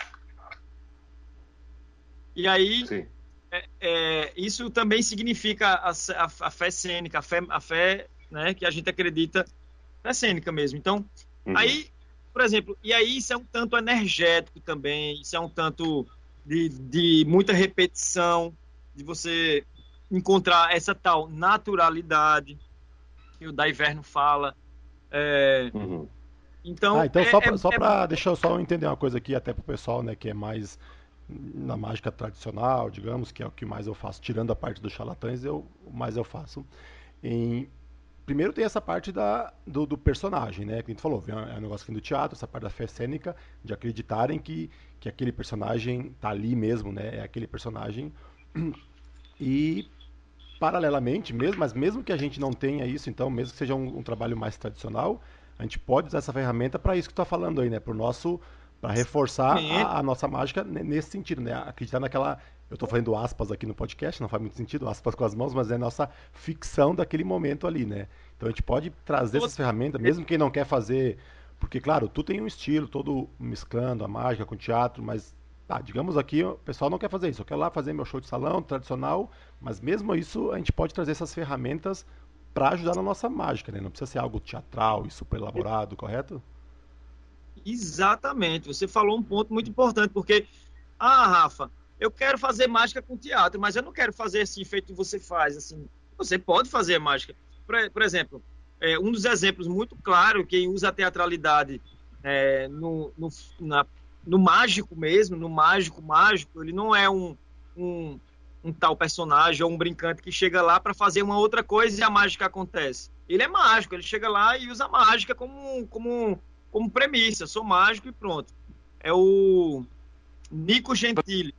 Speaker 3: E aí, é, é, isso também significa a, a, a, fé cênica, a fé, a fé né, que a gente acredita, fé cênica mesmo. Então, uhum. aí, por exemplo, e aí isso é um tanto energético também, isso é um tanto de, de muita repetição, de você encontrar essa tal naturalidade que o Daiverno fala. É,
Speaker 2: uhum.
Speaker 1: Então, ah, então é, só para é, só é... deixar eu só entender uma coisa aqui, até para o pessoal né, que é mais na mágica tradicional, digamos, que é o que mais eu faço, tirando a parte dos charlatães, eu, mais eu faço. Em, primeiro tem essa parte da, do, do, personagem, né? Que a gente falou, é um negócio aqui do teatro, essa parte da fé cênica, de acreditarem que, que aquele personagem tá ali mesmo, né? É aquele personagem. E paralelamente, mesmo, mas mesmo que a gente não tenha isso, então, mesmo que seja um, um trabalho mais tradicional, a gente pode usar essa ferramenta para isso que tu está falando aí, né? Para nosso para reforçar a, a, nossa mágica nesse sentido, né? Acreditar naquela. Eu estou fazendo aspas aqui no podcast, não faz muito sentido, aspas com as mãos, mas é a nossa ficção daquele momento ali, né? Então a gente pode trazer essas ferramentas, mesmo quem não quer fazer. Porque, claro, tu tem um estilo todo mesclando a mágica com o teatro, mas tá, digamos aqui, o pessoal não quer fazer isso. Eu quero lá fazer meu show de salão tradicional, mas mesmo isso a gente pode trazer essas ferramentas para ajudar na nossa mágica, né? Não precisa ser algo teatral e super elaborado, correto?
Speaker 3: Exatamente. Você falou um ponto muito importante, porque, ah, Rafa, eu quero fazer mágica com teatro, mas eu não quero fazer assim, feito que você faz. Assim, você pode fazer mágica. Por, por exemplo, é, um dos exemplos muito claro, quem usa a teatralidade é, no, no, na, no mágico mesmo, no mágico mágico, ele não é um, um um tal personagem ou um brincante que chega lá para fazer uma outra coisa e a mágica acontece. Ele é mágico, ele chega lá e usa a mágica como, como, como premissa. Sou mágico e pronto. É o Nico Gentili,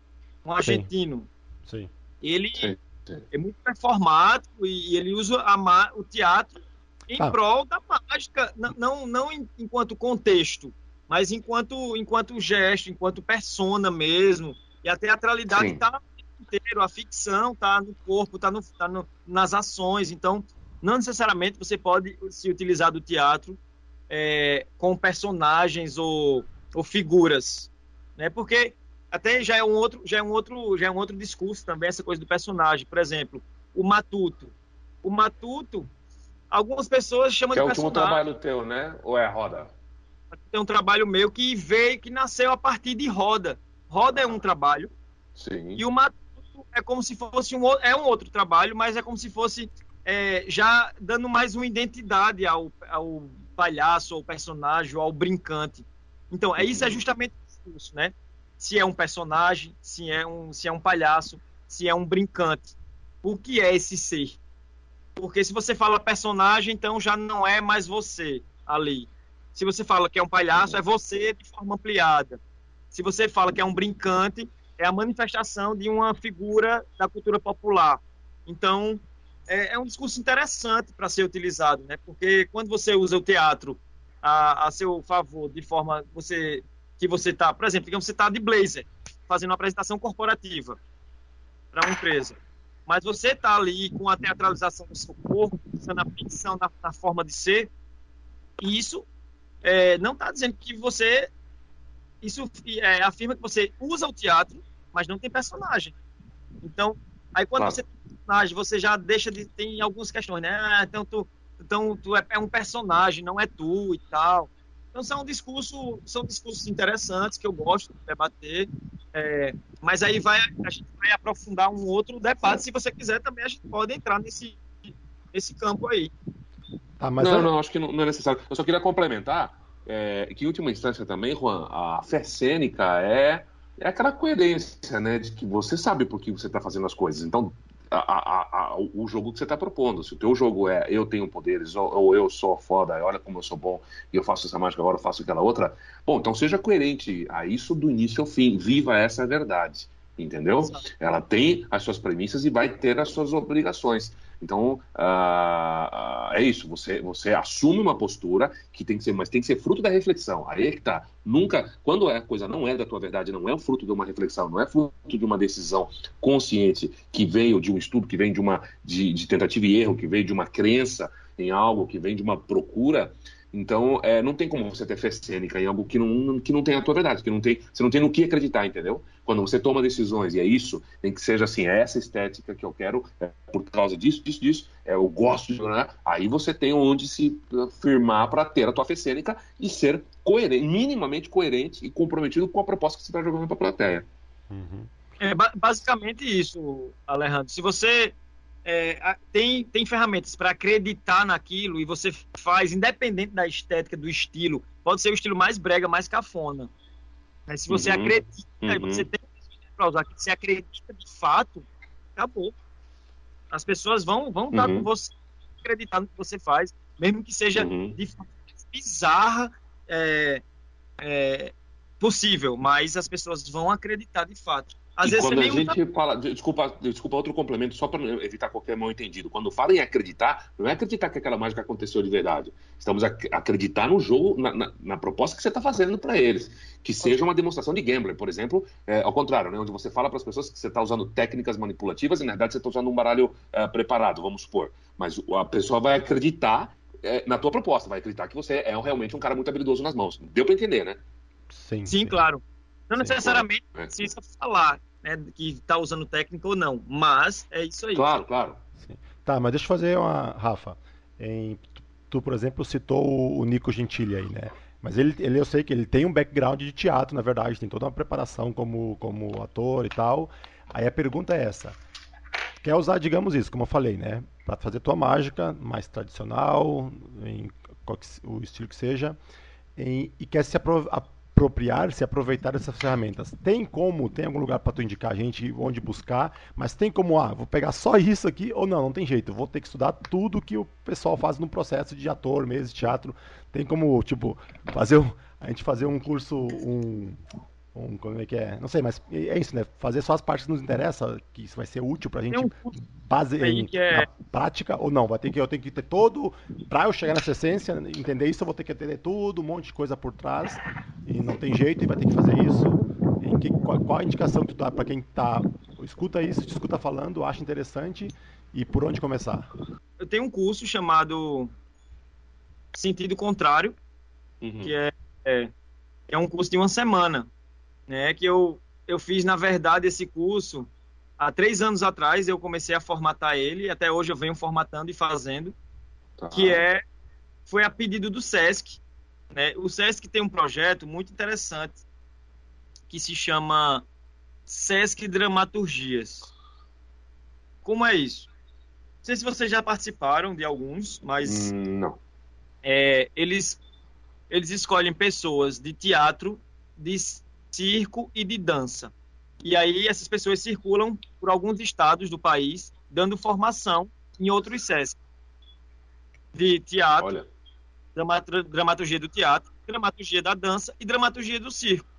Speaker 3: um argentino.
Speaker 1: Sim. Sim.
Speaker 3: Ele sim, sim. é muito performático e ele usa a, o teatro em ah. prol da mágica, não, não, não enquanto contexto, mas enquanto, enquanto gesto, enquanto persona mesmo. E a teatralidade está inteiro, a ficção está no corpo, está no, tá no, nas ações. Então, não necessariamente você pode se utilizar do teatro é, com personagens ou, ou figuras, né? Porque até já é um outro, já é um outro, já é um outro discurso também essa coisa do personagem. Por exemplo, o Matuto. O Matuto, algumas pessoas chamam
Speaker 2: que
Speaker 3: de
Speaker 2: é o último trabalho teu, né? Ou é Roda?
Speaker 3: Tem um trabalho meu que veio, que nasceu a partir de Roda. Roda é um trabalho.
Speaker 2: Sim.
Speaker 3: E o Matuto é como se fosse um, é um outro trabalho, mas é como se fosse é, já dando mais uma identidade ao, ao palhaço, ao personagem, ao brincante. Então, é isso é justamente isso, né? se é um personagem, se é um, se é um palhaço, se é um brincante. O que é esse ser? Porque se você fala personagem, então já não é mais você ali. Se você fala que é um palhaço, é você de forma ampliada. Se você fala que é um brincante, é a manifestação de uma figura da cultura popular. Então, é, é um discurso interessante para ser utilizado, né? Porque quando você usa o teatro a, a seu favor, de forma você que você está, por exemplo, digamos que você está de blazer, fazendo uma apresentação corporativa para uma empresa, mas você está ali com a teatralização do seu corpo, usando a ficção na, na forma de ser, e isso é, não está dizendo que você isso é, afirma que você usa o teatro, mas não tem personagem. Então, aí quando claro. você tem personagem, você já deixa de tem algumas questões, né? Ah, então tu então tu é, é um personagem, não é tu e tal. Então são discursos, são discursos interessantes que eu gosto de debater. É, mas aí vai, a gente vai aprofundar um outro debate. Se você quiser, também a gente pode entrar nesse, nesse campo aí.
Speaker 2: Ah, não, eu... não, acho que não, não, é necessário. Eu só queria complementar é, que, em última instância também, Juan, a fé cênica é, é aquela coerência, né? De que você sabe por que você está fazendo as coisas. Então, a, a, a, o jogo que você está propondo. Se o teu jogo é eu tenho poderes ou, ou, eu sou foda, olha como eu sou bom e eu faço essa mágica agora, eu faço aquela outra. Bom, então seja coerente a isso do início ao fim. Viva essa verdade, entendeu? Ela tem as suas premissas e vai ter as suas obrigações. Então, uh, é isso. Você, você assume uma postura que tem que ser, mas tem que ser fruto da reflexão. Aí é que tá. Nunca, quando a coisa não é da tua verdade, não é o fruto de uma reflexão, não é fruto de uma decisão consciente que veio de um estudo, que vem de uma de, de tentativa e erro, que veio de uma crença em algo, que vem de uma procura. Então, é, não tem como você ter fé cênica em algo que não, que não tem a tua verdade, que não tem, você não tem no que acreditar, entendeu? Quando você toma decisões, e é isso, tem que seja assim, é essa estética que eu quero, é por causa disso, disso, disso, é, eu gosto de. Né? Aí você tem onde se firmar para ter a tua fé cênica e ser coerente, minimamente coerente e comprometido com a proposta que você está jogando para a plateia.
Speaker 3: Uhum. É basicamente isso, Alejandro. Se você é, tem, tem ferramentas para acreditar naquilo e você faz, independente da estética, do estilo. Pode ser o estilo mais brega, mais cafona. Mas se você uhum, acredita, uhum. você tem para usar, você acredita de fato, acabou. As pessoas vão, vão estar uhum. com você, acreditar no que você faz, mesmo que seja uhum. de forma bizarra é, é, possível, mas as pessoas vão acreditar de fato.
Speaker 2: Às e vezes quando a gente fala, desculpa, desculpa outro complemento, só para evitar qualquer mal entendido. Quando fala em acreditar, não é acreditar que aquela mágica aconteceu de verdade. Estamos a acreditar no jogo, na, na, na proposta que você está fazendo para eles, que seja uma demonstração de gambler, por exemplo, é, ao contrário, né, onde você fala para as pessoas que você está usando técnicas manipulativas e na verdade você está usando um baralho é, preparado, vamos supor. Mas a pessoa vai acreditar é, na tua proposta, vai acreditar que você é realmente um cara muito habilidoso nas mãos. Deu para entender, né?
Speaker 3: Sim, sim, sim. claro. Não necessariamente é. precisa falar né, que está usando técnica ou não, mas é isso aí.
Speaker 2: Claro, claro.
Speaker 1: Sim. Tá, mas deixa eu fazer uma, Rafa. Em, tu, por exemplo, citou o Nico Gentili aí, né? Mas ele, ele, eu sei que ele tem um background de teatro, na verdade, tem toda uma preparação como, como ator e tal. Aí a pergunta é essa: quer usar, digamos isso, como eu falei, né? Para fazer tua mágica mais tradicional, em o estilo que seja, em, e quer se apropriar, se aproveitar dessas ferramentas. Tem como, tem algum lugar para tu indicar a gente onde buscar, mas tem como, ah, vou pegar só isso aqui ou não, não tem jeito, vou ter que estudar tudo que o pessoal faz no processo de ator, mesmo de teatro. Tem como, tipo, fazer a gente fazer um curso, um, um, como é que é? Não sei, mas é isso, né? Fazer só as partes que nos interessam, que isso vai ser útil pra gente
Speaker 3: um base em,
Speaker 1: é... na prática, ou não, vai ter que, eu tenho que ter todo, pra eu chegar nessa essência, entender isso, eu vou ter que entender tudo, um monte de coisa por trás, e não tem jeito, e vai ter que fazer isso. Que, qual, qual, a indicação que tu dá pra quem tá, escuta isso, te escuta falando, acha interessante, e por onde começar?
Speaker 3: Eu tenho um curso chamado Sentido Contrário, uhum. que é, é, é um curso de uma semana, né? Que eu, eu fiz, na verdade, esse curso há três anos atrás. Eu comecei a formatar ele, e até hoje eu venho formatando e fazendo, tá. que é foi a pedido do SESC. Né? O SESC tem um projeto muito interessante que se chama SESC Dramaturgias. Como é isso? Não sei se vocês já participaram de alguns, mas
Speaker 2: hum, não.
Speaker 3: É, eles eles escolhem pessoas de teatro de circo e de dança. E aí essas pessoas circulam por alguns estados do país, dando formação em outros SESC. De teatro, dramaturgia do teatro, dramaturgia da dança e dramaturgia do circo.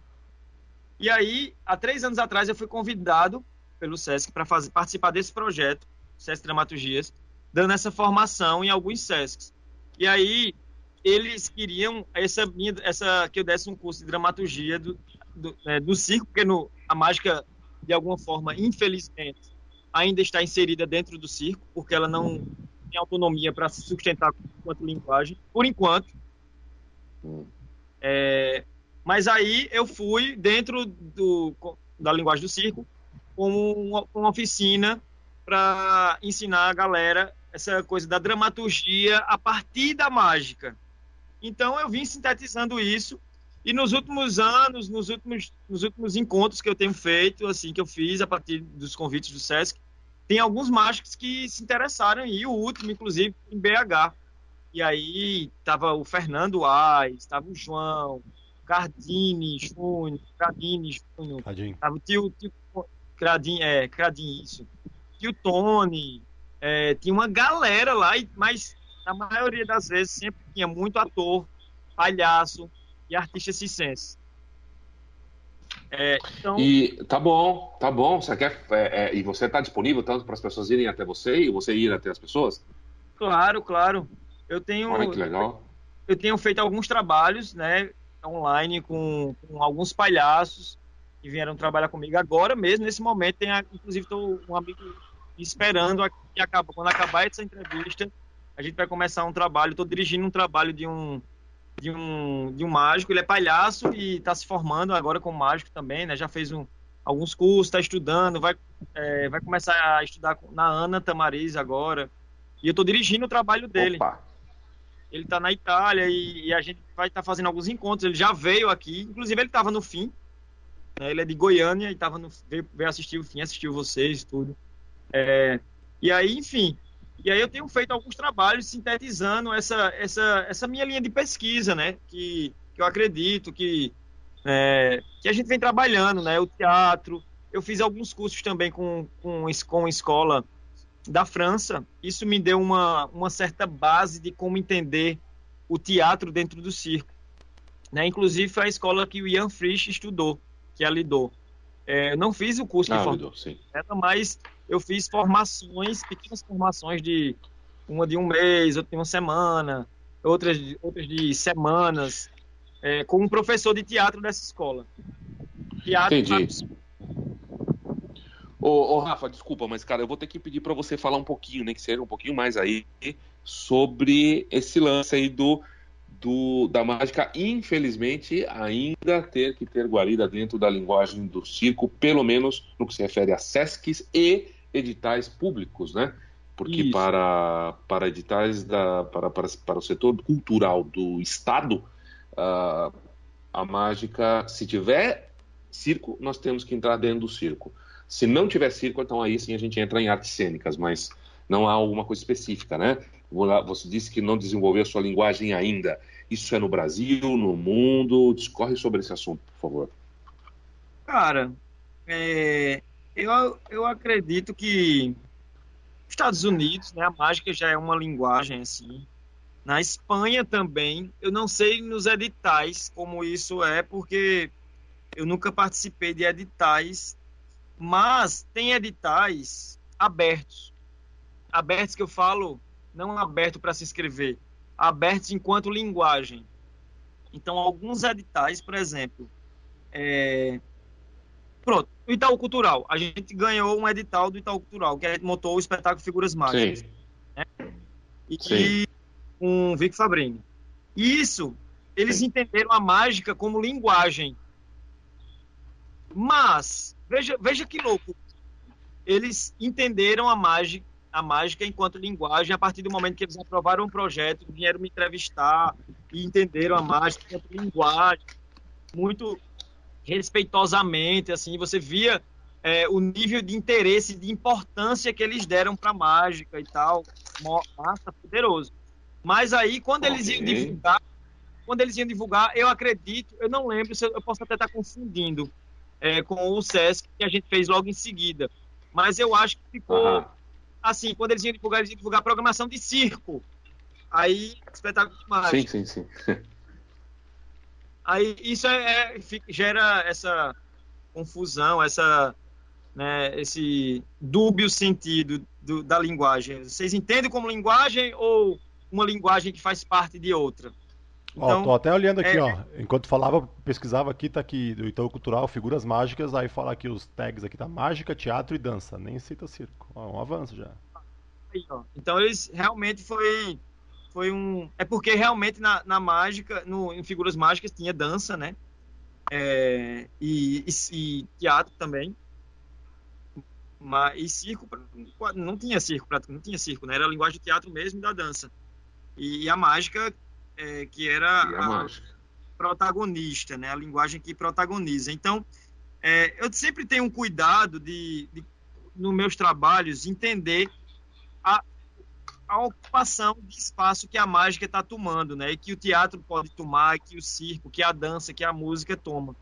Speaker 3: E aí, há três anos atrás, eu fui convidado pelo SESC para participar desse projeto, SESC Dramaturgias, dando essa formação em alguns SESCs. E aí, eles queriam essa, minha, essa que eu desse um curso de dramaturgia do, do, é, do circo, porque no, a mágica, de alguma forma, infelizmente, ainda está inserida dentro do circo, porque ela não tem autonomia para se sustentar quanto linguagem, por enquanto. É, mas aí eu fui dentro do, da linguagem do circo com uma, uma oficina para ensinar a galera essa coisa da dramaturgia a partir da mágica. Então eu vim sintetizando isso e nos últimos anos, nos últimos, nos últimos encontros que eu tenho feito, assim que eu fiz a partir dos convites do SESC, tem alguns mágicos que se interessaram e o último, inclusive, em BH. E aí tava o Fernando Ais, tava o João, Cardini Júnior, Cardini Júnior, tava o tio, tio Cradin, é, Cradin, isso. Tio Tony, é, tinha uma galera lá, mas na maioria das vezes sempre tinha muito ator, palhaço e artista circense.
Speaker 2: É, então... E tá bom, tá bom. Você quer, é, é, e você está disponível tanto para as pessoas irem até você e você ir até as pessoas?
Speaker 3: Claro, claro. Eu tenho.
Speaker 2: Olha que legal.
Speaker 3: Eu, tenho feito alguns trabalhos, né, online com, com, alguns palhaços que vieram trabalhar comigo agora mesmo. Nesse momento, tem, inclusive, estou um amigo esperando que acaba, quando acabar essa entrevista, a gente vai começar um trabalho. Estou dirigindo um trabalho de um de um, de um mágico. Ele é palhaço e está se formando agora como mágico também, né? Já fez um, alguns cursos, está estudando, vai, é, vai começar a estudar na Ana Tamariz agora. E eu estou dirigindo o trabalho dele. Opa. Ele está na Itália e, e, a gente vai estar tá fazendo alguns encontros. Ele já veio aqui, inclusive ele estava no fim. Né? Ele é de Goiânia e tava no, veio, veio assistir o fim, assistiu vocês, tudo. É, e aí, enfim, e aí eu tenho feito alguns trabalhos sintetizando essa, essa, essa minha linha de pesquisa, né? Que, que eu acredito que, é, que a gente vem trabalhando, né? O teatro. Eu fiz alguns cursos também com, com, com escola da França. Isso me deu uma, uma certa base de como entender o teatro dentro do circo. Né? Inclusive foi a escola que o Ian Frisch estudou, que é a Lidou. É, eu não fiz o curso ah, de formação, mas eu fiz formações, pequenas formações de uma de um mês, outra de uma semana, outras, outras de semanas, é, com um professor de teatro dessa escola.
Speaker 2: Teatro Entendi. Ô, ô, Rafa, desculpa, mas cara, eu vou ter que pedir para você falar um pouquinho, nem né, que seja um pouquinho mais aí, sobre esse lance aí do do, da mágica, infelizmente, ainda ter que ter guarida dentro da linguagem do circo, pelo menos no que se refere a SESCs e editais públicos, né? Porque para, para editais da, para, para, para o setor cultural do Estado, uh, a mágica, se tiver circo, nós temos que entrar dentro do circo. Se não tiver circo, então aí sim a gente entra em artes cênicas, mas não há alguma coisa específica, né? Você disse que não desenvolveu a sua linguagem ainda. Isso é no Brasil, no mundo? Discorre sobre esse assunto, por favor.
Speaker 3: Cara, é, eu, eu acredito que Estados Unidos, né, a mágica já é uma linguagem assim. Na Espanha também, eu não sei nos editais como isso é, porque eu nunca participei de editais, mas tem editais abertos. Abertos que eu falo não aberto para se inscrever, abertos enquanto linguagem. Então, alguns editais, por exemplo, é... pronto, o Itaú Cultural, a gente ganhou um edital do Itaú Cultural, que a gente montou o espetáculo Figuras Mágicas. Né? E Sim. com Vic Fabrini. Isso, eles Sim. entenderam a mágica como linguagem. Mas, veja, veja que louco. Eles entenderam a mágica a mágica enquanto linguagem a partir do momento que eles aprovaram um projeto, vieram me entrevistar e entenderam a mágica enquanto linguagem, muito respeitosamente, assim, você via é, o nível de interesse, de importância que eles deram para a mágica e tal, massa, poderoso. Mas aí, quando eles iam divulgar, quando eles iam divulgar, eu acredito, eu não lembro, se eu, eu posso até estar confundindo é, com o SESC que a gente fez logo em seguida. Mas eu acho que ficou assim, quando eles iam divulgar, eles iam divulgar programação de circo. Aí, espetáculo de mágica.
Speaker 2: Sim, sim, sim.
Speaker 3: Aí isso é, é, gera essa confusão, essa, né, esse dúbio sentido do, da linguagem. Vocês entendem como linguagem ou uma linguagem que faz parte de outra?
Speaker 1: Então, ó, tô até olhando aqui, é... ó. Enquanto falava, pesquisava aqui, tá aqui do Itaú Cultural, figuras mágicas, aí fala aqui os tags aqui, tá mágica, teatro e dança. Nem cita circo. Ó, um avanço já.
Speaker 3: Aí, então eles realmente foi foi um. É porque realmente na, na mágica, no, em figuras mágicas tinha dança, né? É, e, e, e, teatro também. Mas, e circo, não tinha circo, não tinha circo, né? Era a linguagem do teatro mesmo e da dança. E, e a mágica, é, que era a, a protagonista, né? A linguagem que protagoniza. Então, é, eu sempre tenho um cuidado de, de, nos meus trabalhos, entender a, a ocupação de espaço que a mágica está tomando, né? E que o teatro pode tomar, que o circo, que a dança, que a música toma.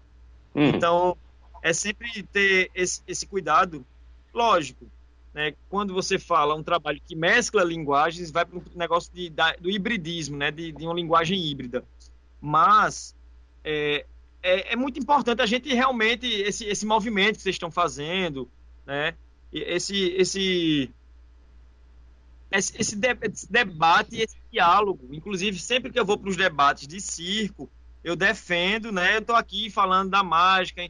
Speaker 3: Hum. Então, é sempre ter esse, esse cuidado. Lógico, né? Quando você fala um trabalho que mescla linguagens, vai para um negócio de, da, do hibridismo, né? De, de, uma linguagem híbrida. Mas é, é, é, muito importante a gente realmente esse, esse movimento que vocês estão fazendo, né? Esse, esse esse, esse, de, esse debate, esse diálogo. Inclusive, sempre que eu vou para os debates de circo, eu defendo, né? Eu estou aqui falando da mágica,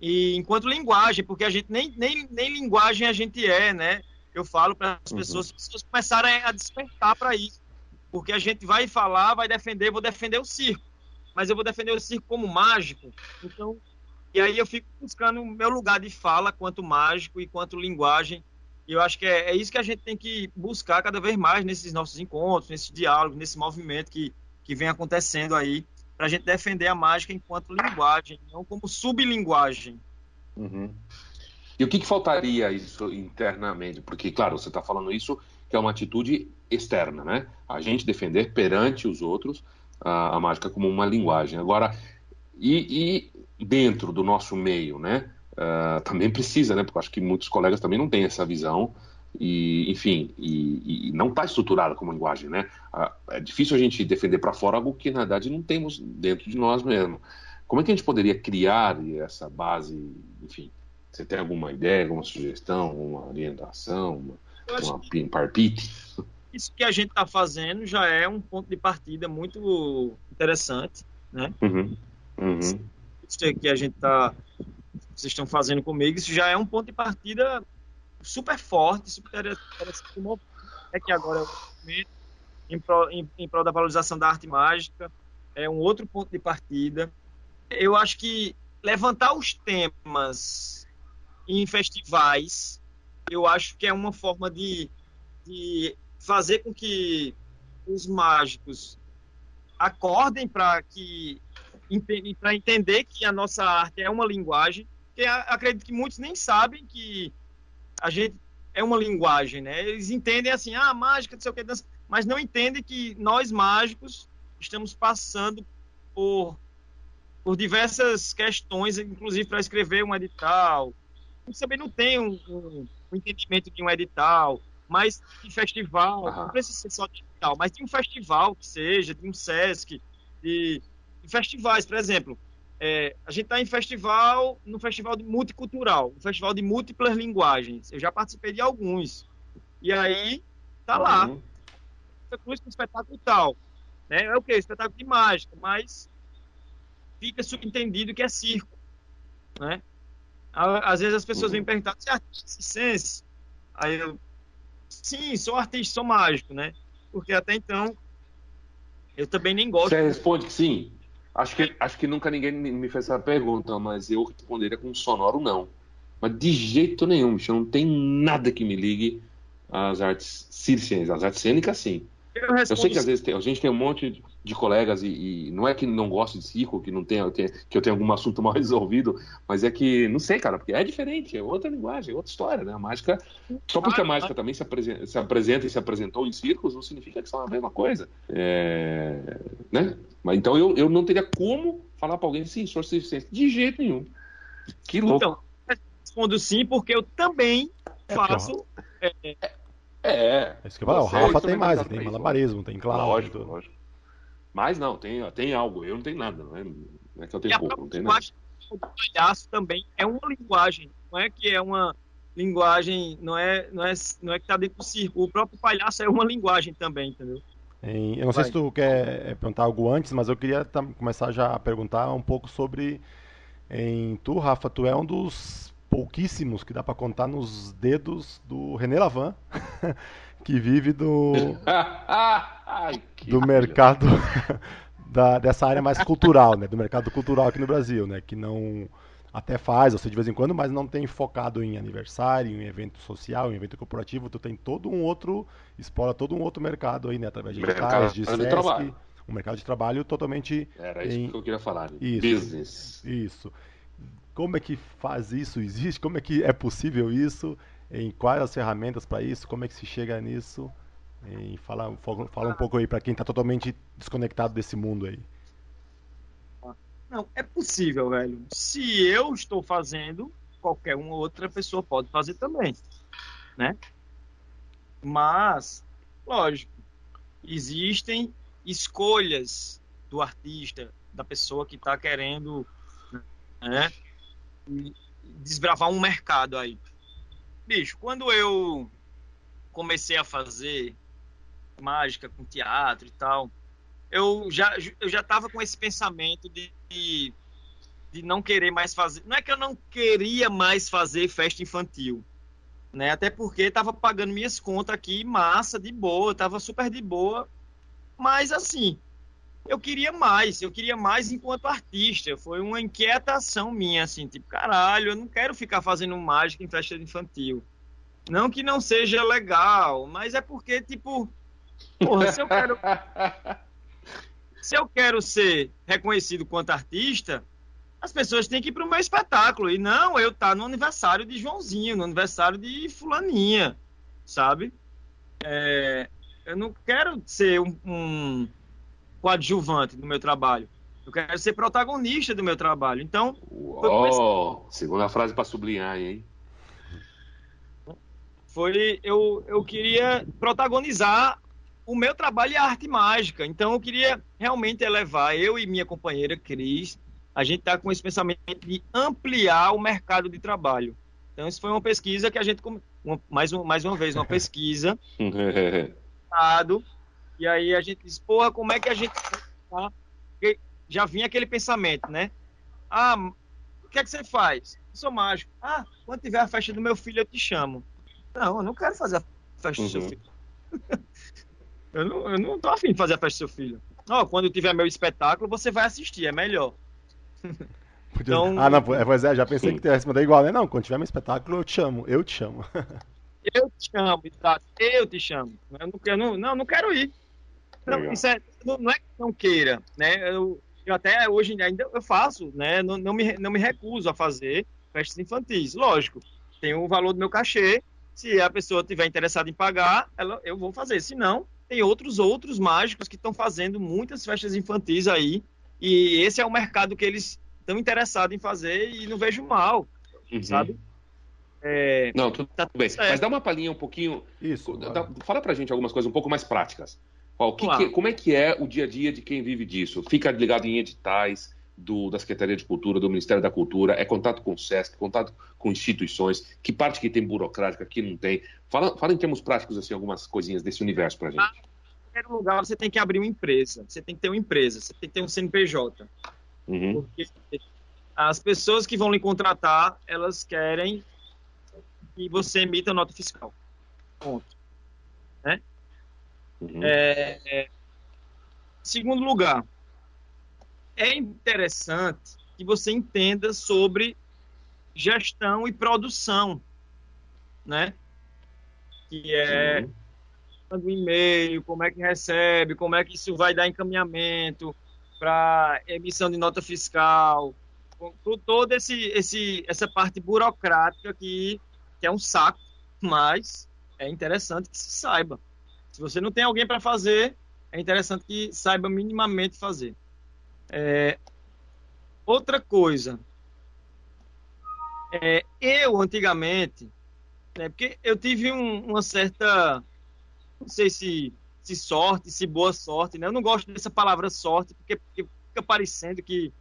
Speaker 3: e enquanto linguagem, porque a gente nem, nem, nem linguagem a gente é, né? Eu falo para as uhum. pessoas, as pessoas começarem a despertar para isso. Porque a gente vai falar, vai defender, vou defender o circo. Mas eu vou defender o circo como mágico. Então, e aí eu fico buscando o meu lugar de fala quanto mágico e quanto linguagem e eu acho que é, é, isso que a gente tem que buscar cada vez mais nesses nossos encontros, nesses diálogos, nesse movimento que, que vem acontecendo aí, para a gente defender a mágica enquanto linguagem, não como sublinguagem.
Speaker 2: Uhum. E o que, que, faltaria isso internamente? Porque, claro, você está falando isso que é uma atitude externa, né? A gente defender perante os outros a, a mágica como uma linguagem. Agora, e, e dentro do nosso meio, né? uh, também precisa, né? Porque eu acho que muitos colegas também não têm essa visão e, enfim, e, e não está estruturada como linguagem, né? É difícil a gente defender para fora algo que na verdade não temos dentro de nós mesmos. Como é que a gente poderia criar essa base, enfim? Você tem alguma ideia, alguma sugestão, uma orientação, uma, uma um parpite?
Speaker 3: Isso que a gente está fazendo já é um ponto de partida muito interessante, né? Uhum. Uhum. Isso que a gente está vocês estão fazendo comigo, isso já é um ponto de partida super forte, super interessante. É que agora é em prol, em, em prol da valorização da arte mágica, é um outro ponto de partida. Eu acho que levantar os temas em festivais, eu acho que é uma forma de, de fazer com que os mágicos acordem para que para entender que a nossa arte é uma linguagem porque acredito que muitos nem sabem que a gente é uma linguagem, né? Eles entendem assim, ah, mágica, não sei o que, dança, mas não entendem que nós mágicos estamos passando por, por diversas questões, inclusive para escrever um edital. Eu também não tem um, um, um, entendimento de um edital, mas de festival, uhum. não precisa ser só de edital, mas de um festival que seja, de um SESC, de, de festivais, por exemplo. É, a gente está em festival, no festival de multicultural, um festival de múltiplas linguagens. Eu já participei de alguns. E aí, tá lá. Uhum. Cruz com espetáculo tal. Né? É o que? Espetáculo de mágica, mas fica subentendido que é circo. Né? Às vezes as pessoas uhum. vêm perguntar se é artista sense. Aí eu, sim, sou artista, sou mágico, né? Porque até então eu também nem gosto.
Speaker 2: Você responde que sim. Acho que, acho que nunca ninguém me fez essa pergunta, mas eu responderia com sonoro não. Mas de jeito nenhum, bicho, não tem nada que me ligue às artes circenses. As artes cênicas, sim. Eu, eu, sei que às vezes tem, a gente tem um monte de colegas e, e, não é que não goste de circo, que não tenha, que eu tenha algum assunto mal resolvido, mas é que não sei, cara, porque é diferente, é outra linguagem, é outra história, né? A mágica, só porque a mágica também se apresenta, se apresenta e se apresentou em circos, não significa que são a mesma coisa, é, né? Mas então eu, eu não teria como falar para alguém sim, sou suficiente, de jeito nenhum. Que louco. Então,
Speaker 3: respondo sim, porque eu também é, faço. É,
Speaker 1: é. É isso que eu falo. O Rafa tem mais, tem malabarismo, tem claro.
Speaker 2: Lógico, lógico. Mas não, tem, tem algo. Eu não tenho nada, não é, não é que eu tenho pouco, não tenho nada.
Speaker 3: O palhaço também é uma linguagem, não é que é uma linguagem, não é, não é, não é que está dentro do circo. O próprio palhaço é uma linguagem também, entendeu?
Speaker 1: Eu não sei se tu quer é, perguntar algo antes, mas eu queria começar já a perguntar um pouco sobre em tu, Rafa, tu é um dos pouquíssimos que dá para contar nos dedos do René Lavan, que vive do Ai, do mercado da, dessa área mais cultural, né, do mercado cultural aqui no Brasil, né, que não até faz, você de vez em quando, mas não tem focado em aniversário, em evento social, em evento corporativo, tu tem todo um outro, explora todo um outro mercado aí, né, através de mercado de Sesc, um mercado de trabalho totalmente
Speaker 2: Era isso em... que eu queria falar,
Speaker 1: isso, business. Isso. Como é que faz isso? Existe? Como é que é possível isso? Em quais as ferramentas para isso? Como é que se chega nisso? E fala, fala um pouco aí para quem está totalmente desconectado desse mundo aí.
Speaker 3: Não, é possível, velho. Se eu estou fazendo, qualquer uma outra pessoa pode fazer também, né? Mas, lógico, existem escolhas do artista, da pessoa que está querendo né, desbravar um mercado aí. Bicho, quando eu comecei a fazer mágica com teatro e tal, eu já eu já tava com esse pensamento de, de, de não querer mais fazer. Não é que eu não queria mais fazer festa infantil, né? Até porque tava pagando minhas contas aqui, massa, de boa, tava super de boa. Mas assim, eu queria mais, eu queria mais enquanto artista. Foi uma inquietação minha, assim, tipo, caralho, eu não quero ficar fazendo mágica em festa infantil. Não que não seja legal, mas é porque, tipo, porra, se eu quero. se eu quero ser reconhecido quanto artista, as pessoas têm que ir para o meu espetáculo. E não eu estar tá no aniversário de Joãozinho, no aniversário de Fulaninha, sabe? É, eu não quero ser um, um coadjuvante do meu trabalho. Eu quero ser protagonista do meu trabalho. Então.
Speaker 2: Oh, segunda frase para sublinhar, hein?
Speaker 3: Foi. Eu, eu queria protagonizar o meu trabalho é arte mágica. Então eu queria realmente elevar, eu e minha companheira Cris, a gente está com esse pensamento de ampliar o mercado de trabalho. Então, isso foi uma pesquisa que a gente, mais, mais uma vez, uma pesquisa. E aí a gente diz, porra, como é que a gente. Tá? Já vinha aquele pensamento, né? Ah, o que é que você faz? Eu sou mágico. Ah, quando tiver a festa do meu filho, eu te chamo. Não, eu não quero fazer a festa uhum. do seu uhum. filho. eu, não, eu não tô afim de fazer a festa do seu filho. Ó, oh, quando tiver meu espetáculo, você vai assistir, é melhor.
Speaker 1: Então... Ah, não, pois é, já pensei que teria responder igual, né? Não, quando tiver meu espetáculo, eu te chamo, eu te chamo.
Speaker 3: eu te chamo, exato, eu te chamo. Eu não, eu não, não, não quero ir. Não, isso é, não, não, é que não queira, né? Eu, eu até hoje ainda eu faço, né? Não, não, me, não me recuso a fazer festas infantis. Lógico, tem o valor do meu cachê. Se a pessoa tiver interessada em pagar, ela, eu vou fazer. Se não, tem outros outros mágicos que estão fazendo muitas festas infantis aí. E esse é o mercado que eles estão interessados em fazer e não vejo mal, uhum. sabe?
Speaker 2: É, não, tudo, tá tudo bem. Certo. Mas dá uma palhinha um pouquinho. Isso. Dá, fala pra gente algumas coisas um pouco mais práticas. Ó, que que, como é que é o dia a dia de quem vive disso? Fica ligado em editais do, da Secretaria de Cultura, do Ministério da Cultura, é contato com o SESC, contato com instituições, que parte que tem burocrática, que não tem. Fala, fala em termos práticos, assim, algumas coisinhas desse universo pra gente. Ah,
Speaker 3: em primeiro lugar, você tem que abrir uma empresa, você tem que ter uma empresa, você tem que ter um CNPJ. Uhum. Porque as pessoas que vão lhe contratar, elas querem que você emita nota fiscal. Ponto. Né? Uhum. É, é, segundo lugar, é interessante que você entenda sobre gestão e produção, né? Que é, manda um e-mail, como é que recebe, como é que isso vai dar encaminhamento para emissão de nota fiscal, todo esse, esse essa parte burocrática que, que é um saco, mas é interessante que se saiba. Se você não tem alguém para fazer, é interessante que saiba minimamente fazer. É, outra coisa, é, eu antigamente, né, porque eu tive um, uma certa, não sei se, se sorte, se boa sorte, né? Eu não gosto dessa palavra sorte, porque, porque fica parecendo que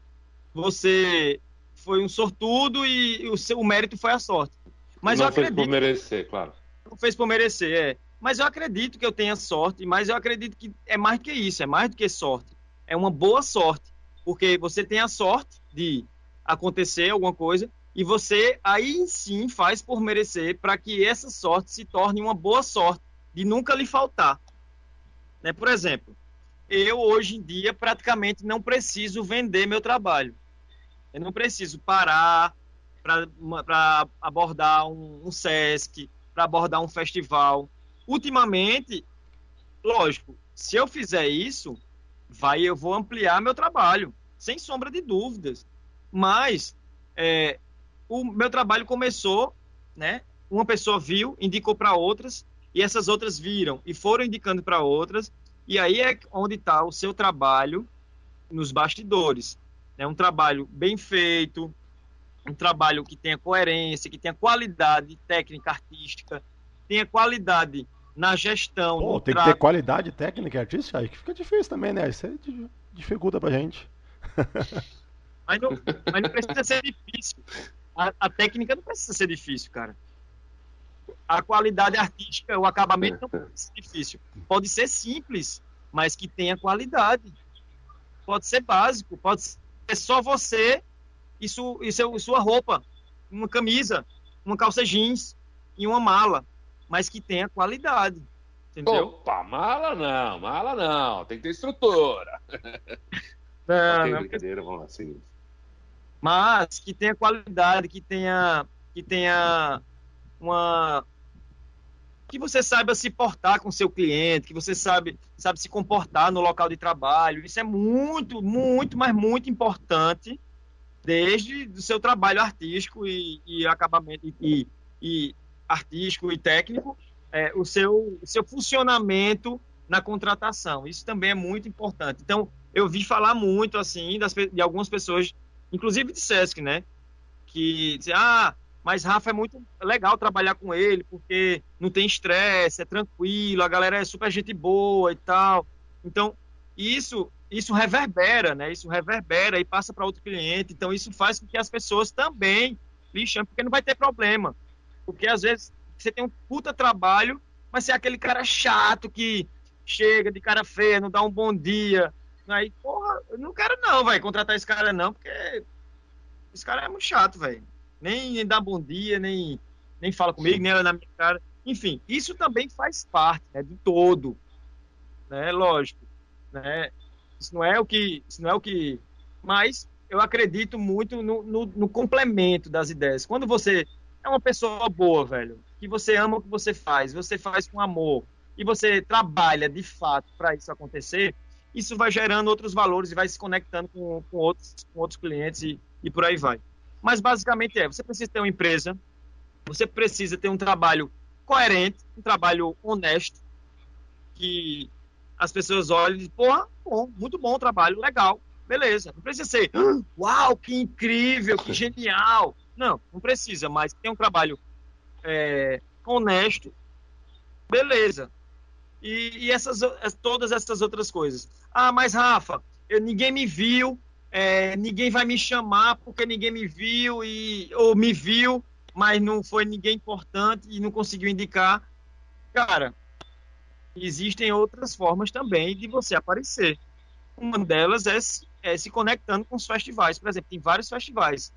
Speaker 3: você foi um sortudo e o seu o mérito foi a sorte. Mas
Speaker 2: não
Speaker 3: eu acredito.
Speaker 2: Fez por merecer, claro.
Speaker 3: Não fez por merecer, é. Mas eu acredito que eu tenha sorte, mas eu acredito que é mais do que isso, é mais do que sorte. É uma boa sorte. Porque você tem a sorte de acontecer alguma coisa e você aí sim faz por merecer para que essa sorte se torne uma boa sorte, de nunca lhe faltar. Né? Por exemplo, eu hoje em dia praticamente não preciso vender meu trabalho. Eu não preciso parar para abordar um, um SESC, para abordar um festival. Ultimamente, lógico, se eu fizer isso, vai eu vou ampliar meu trabalho, sem sombra de dúvidas. Mas é, o meu trabalho começou, né? Uma pessoa viu, indicou para outras, e essas outras viram e foram indicando para outras, e aí é onde está o seu trabalho nos bastidores. É um trabalho bem feito, um trabalho que tenha coerência, que tenha qualidade técnica, artística, tenha qualidade na gestão.
Speaker 1: Pô, tem trato. que ter qualidade técnica e artística, aí que fica difícil também, né? Isso aí dificulta pra gente.
Speaker 3: Mas não, mas não precisa ser difícil. A, a, técnica não precisa ser difícil, cara. A qualidade artística, o acabamento não precisa ser difícil. Pode ser simples, mas que tenha qualidade. Pode ser básico, pode ser só você e, su, e seu, sua roupa, uma camisa, uma calça jeans e uma mala, mas que tenha qualidade. Entendeu?
Speaker 2: Opa, mala não, mala não, tem que ter estrutura.
Speaker 3: Não, okay, não, brincadeira, vamos lá, sim. Mas que tenha qualidade, que tenha, que tenha uma que você saiba se portar com seu cliente, que você sabe, sabe se comportar no local de trabalho. Isso é muito, muito, mas muito importante desde o seu trabalho artístico e, e acabamento e, e, artístico e técnico, é, o, seu, seu funcionamento na contratação. Isso também é muito importante. Então, eu vi falar muito assim das, de algumas pessoas, inclusive de Sesc, né? Que dizem, ah, mas Rafa é muito legal trabalhar com ele, porque não tem estresse, é tranquilo, a galera é super gente boa e tal. Então, isso isso reverbera, né? Isso reverbera e passa para outro cliente. Então, isso faz com que as pessoas também lhe chamem, porque não vai ter problema. Porque às vezes você tem um puta trabalho, mas você é aquele cara chato que chega de cara feia, não dá um bom dia. Aí, porra, eu não quero não, vai contratar esse cara não, porque esse cara é muito chato, velho nem, nem dá bom dia, nem, nem fala comigo, nem olha na minha cara. Enfim, isso também faz parte né, do todo. Né? Lógico. Né? Isso não é o que. Isso não é o que. Mas eu acredito muito no, no, no complemento das ideias. Quando você é uma pessoa boa, velho, que você ama o que você faz, você faz com amor, e você trabalha de fato para isso acontecer, isso vai gerando outros valores e vai se conectando com, com, outros, com outros clientes e, e por aí vai. Mas basicamente é: você precisa ter uma empresa, você precisa ter um trabalho coerente, um trabalho honesto, que as pessoas olhem e dizem, porra, bom, muito bom o trabalho, legal, beleza. Não precisa ser, uau, que incrível, que genial. Não, não precisa, mas tem um trabalho é, honesto, beleza. E, e, essas, todas essas outras coisas. Ah, mas Rafa, eu, ninguém me viu, é, ninguém vai me chamar porque ninguém me viu e ou me viu, mas não foi ninguém importante e não conseguiu indicar. Cara, existem outras formas também de você aparecer. Uma delas é, é se conectando com os festivais. Por exemplo, tem vários festivais.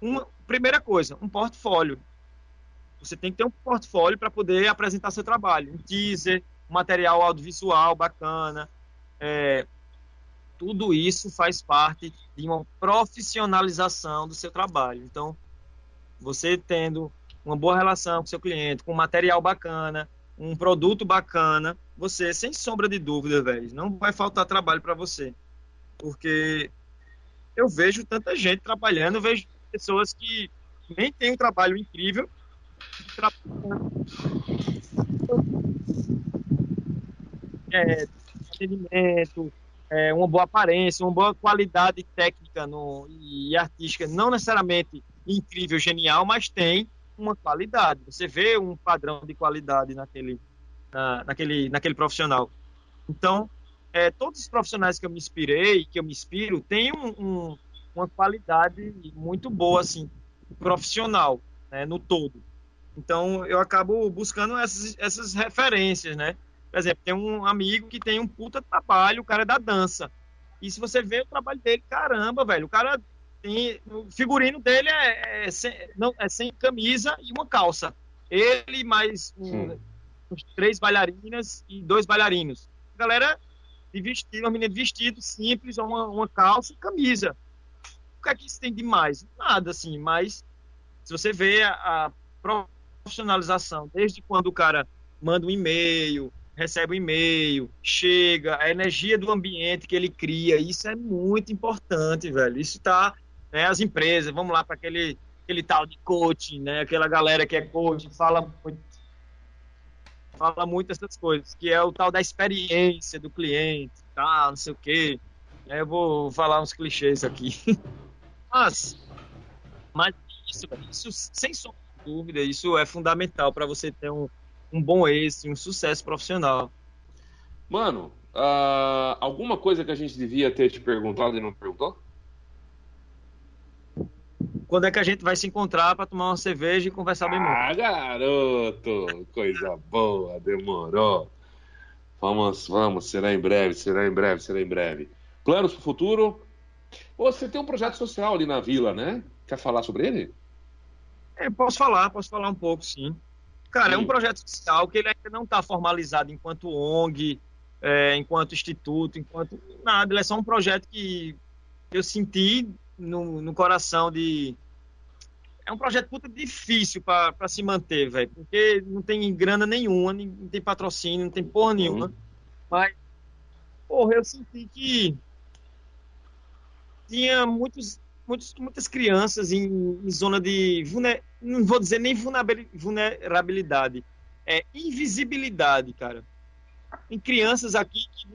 Speaker 3: Uma primeira coisa, um portfólio. Você tem que ter um portfólio para poder apresentar seu trabalho. Um teaser, um material audiovisual bacana, é, tudo isso faz parte de uma profissionalização do seu trabalho. Então, você tendo uma boa relação com seu cliente, com material bacana, um produto bacana, você, sem sombra de dúvida, velho, não vai faltar trabalho para você. Porque eu vejo tanta gente trabalhando, eu vejo pessoas que nem têm um trabalho incrível, é, atendimento, é, uma boa aparência, uma boa qualidade técnica no, e artística, não necessariamente incrível, genial, mas tem uma qualidade. Você vê um padrão de qualidade naquele, na, naquele, naquele profissional. Então, é, todos os profissionais que eu me inspirei, que eu me inspiro, têm um, um, uma qualidade muito boa, assim, profissional, né, no todo. Então, eu acabo buscando essas, essas referências, né? Por exemplo, tem um amigo que tem um puta trabalho, o cara é da dança. E se você vê o trabalho dele, caramba, velho, o cara tem. O figurino dele é, é, sem, não, é sem camisa e uma calça. Ele mais um, uns três bailarinas e dois bailarinos. A galera de vestido, uma menina de vestido simples, uma, uma calça e camisa. O que é que isso tem de mais? Nada, assim, mas se você vê a, a profissionalização, desde quando o cara manda um e-mail, recebe um e-mail, chega, a energia do ambiente que ele cria, isso é muito importante, velho. Isso tá, né, as empresas, vamos lá para aquele aquele tal de coaching, né? Aquela galera que é coaching, fala muito, fala muito essas coisas, que é o tal da experiência do cliente, tá, não sei o quê. Eu vou falar uns clichês aqui. Mas, mas isso, isso sem sombra de dúvida, isso é fundamental para você ter um, um bom êxito, um sucesso profissional.
Speaker 2: Mano, uh, alguma coisa que a gente devia ter te perguntado e não perguntou?
Speaker 3: Quando é que a gente vai se encontrar para tomar uma cerveja e conversar bem muito?
Speaker 2: Ah, garoto! Coisa boa, demorou. Vamos, vamos, será em breve, será em breve, será em breve. Planos para o futuro? Você tem um projeto social ali na vila, né? Quer falar sobre ele?
Speaker 3: É, posso falar, posso falar um pouco, sim. Cara, sim. é um projeto social que ele ainda não está formalizado enquanto ONG, é, enquanto instituto, enquanto nada. Ele é só um projeto que eu senti no, no coração de. É um projeto puta difícil para se manter, velho, porque não tem grana nenhuma, não tem patrocínio, não tem porra nenhuma. Uhum. Mas, porra, eu senti que tinha muitos muitos, muitas crianças em, em zona de vulner, não vou dizer nem vulnerabilidade, é invisibilidade, cara. Tem crianças aqui que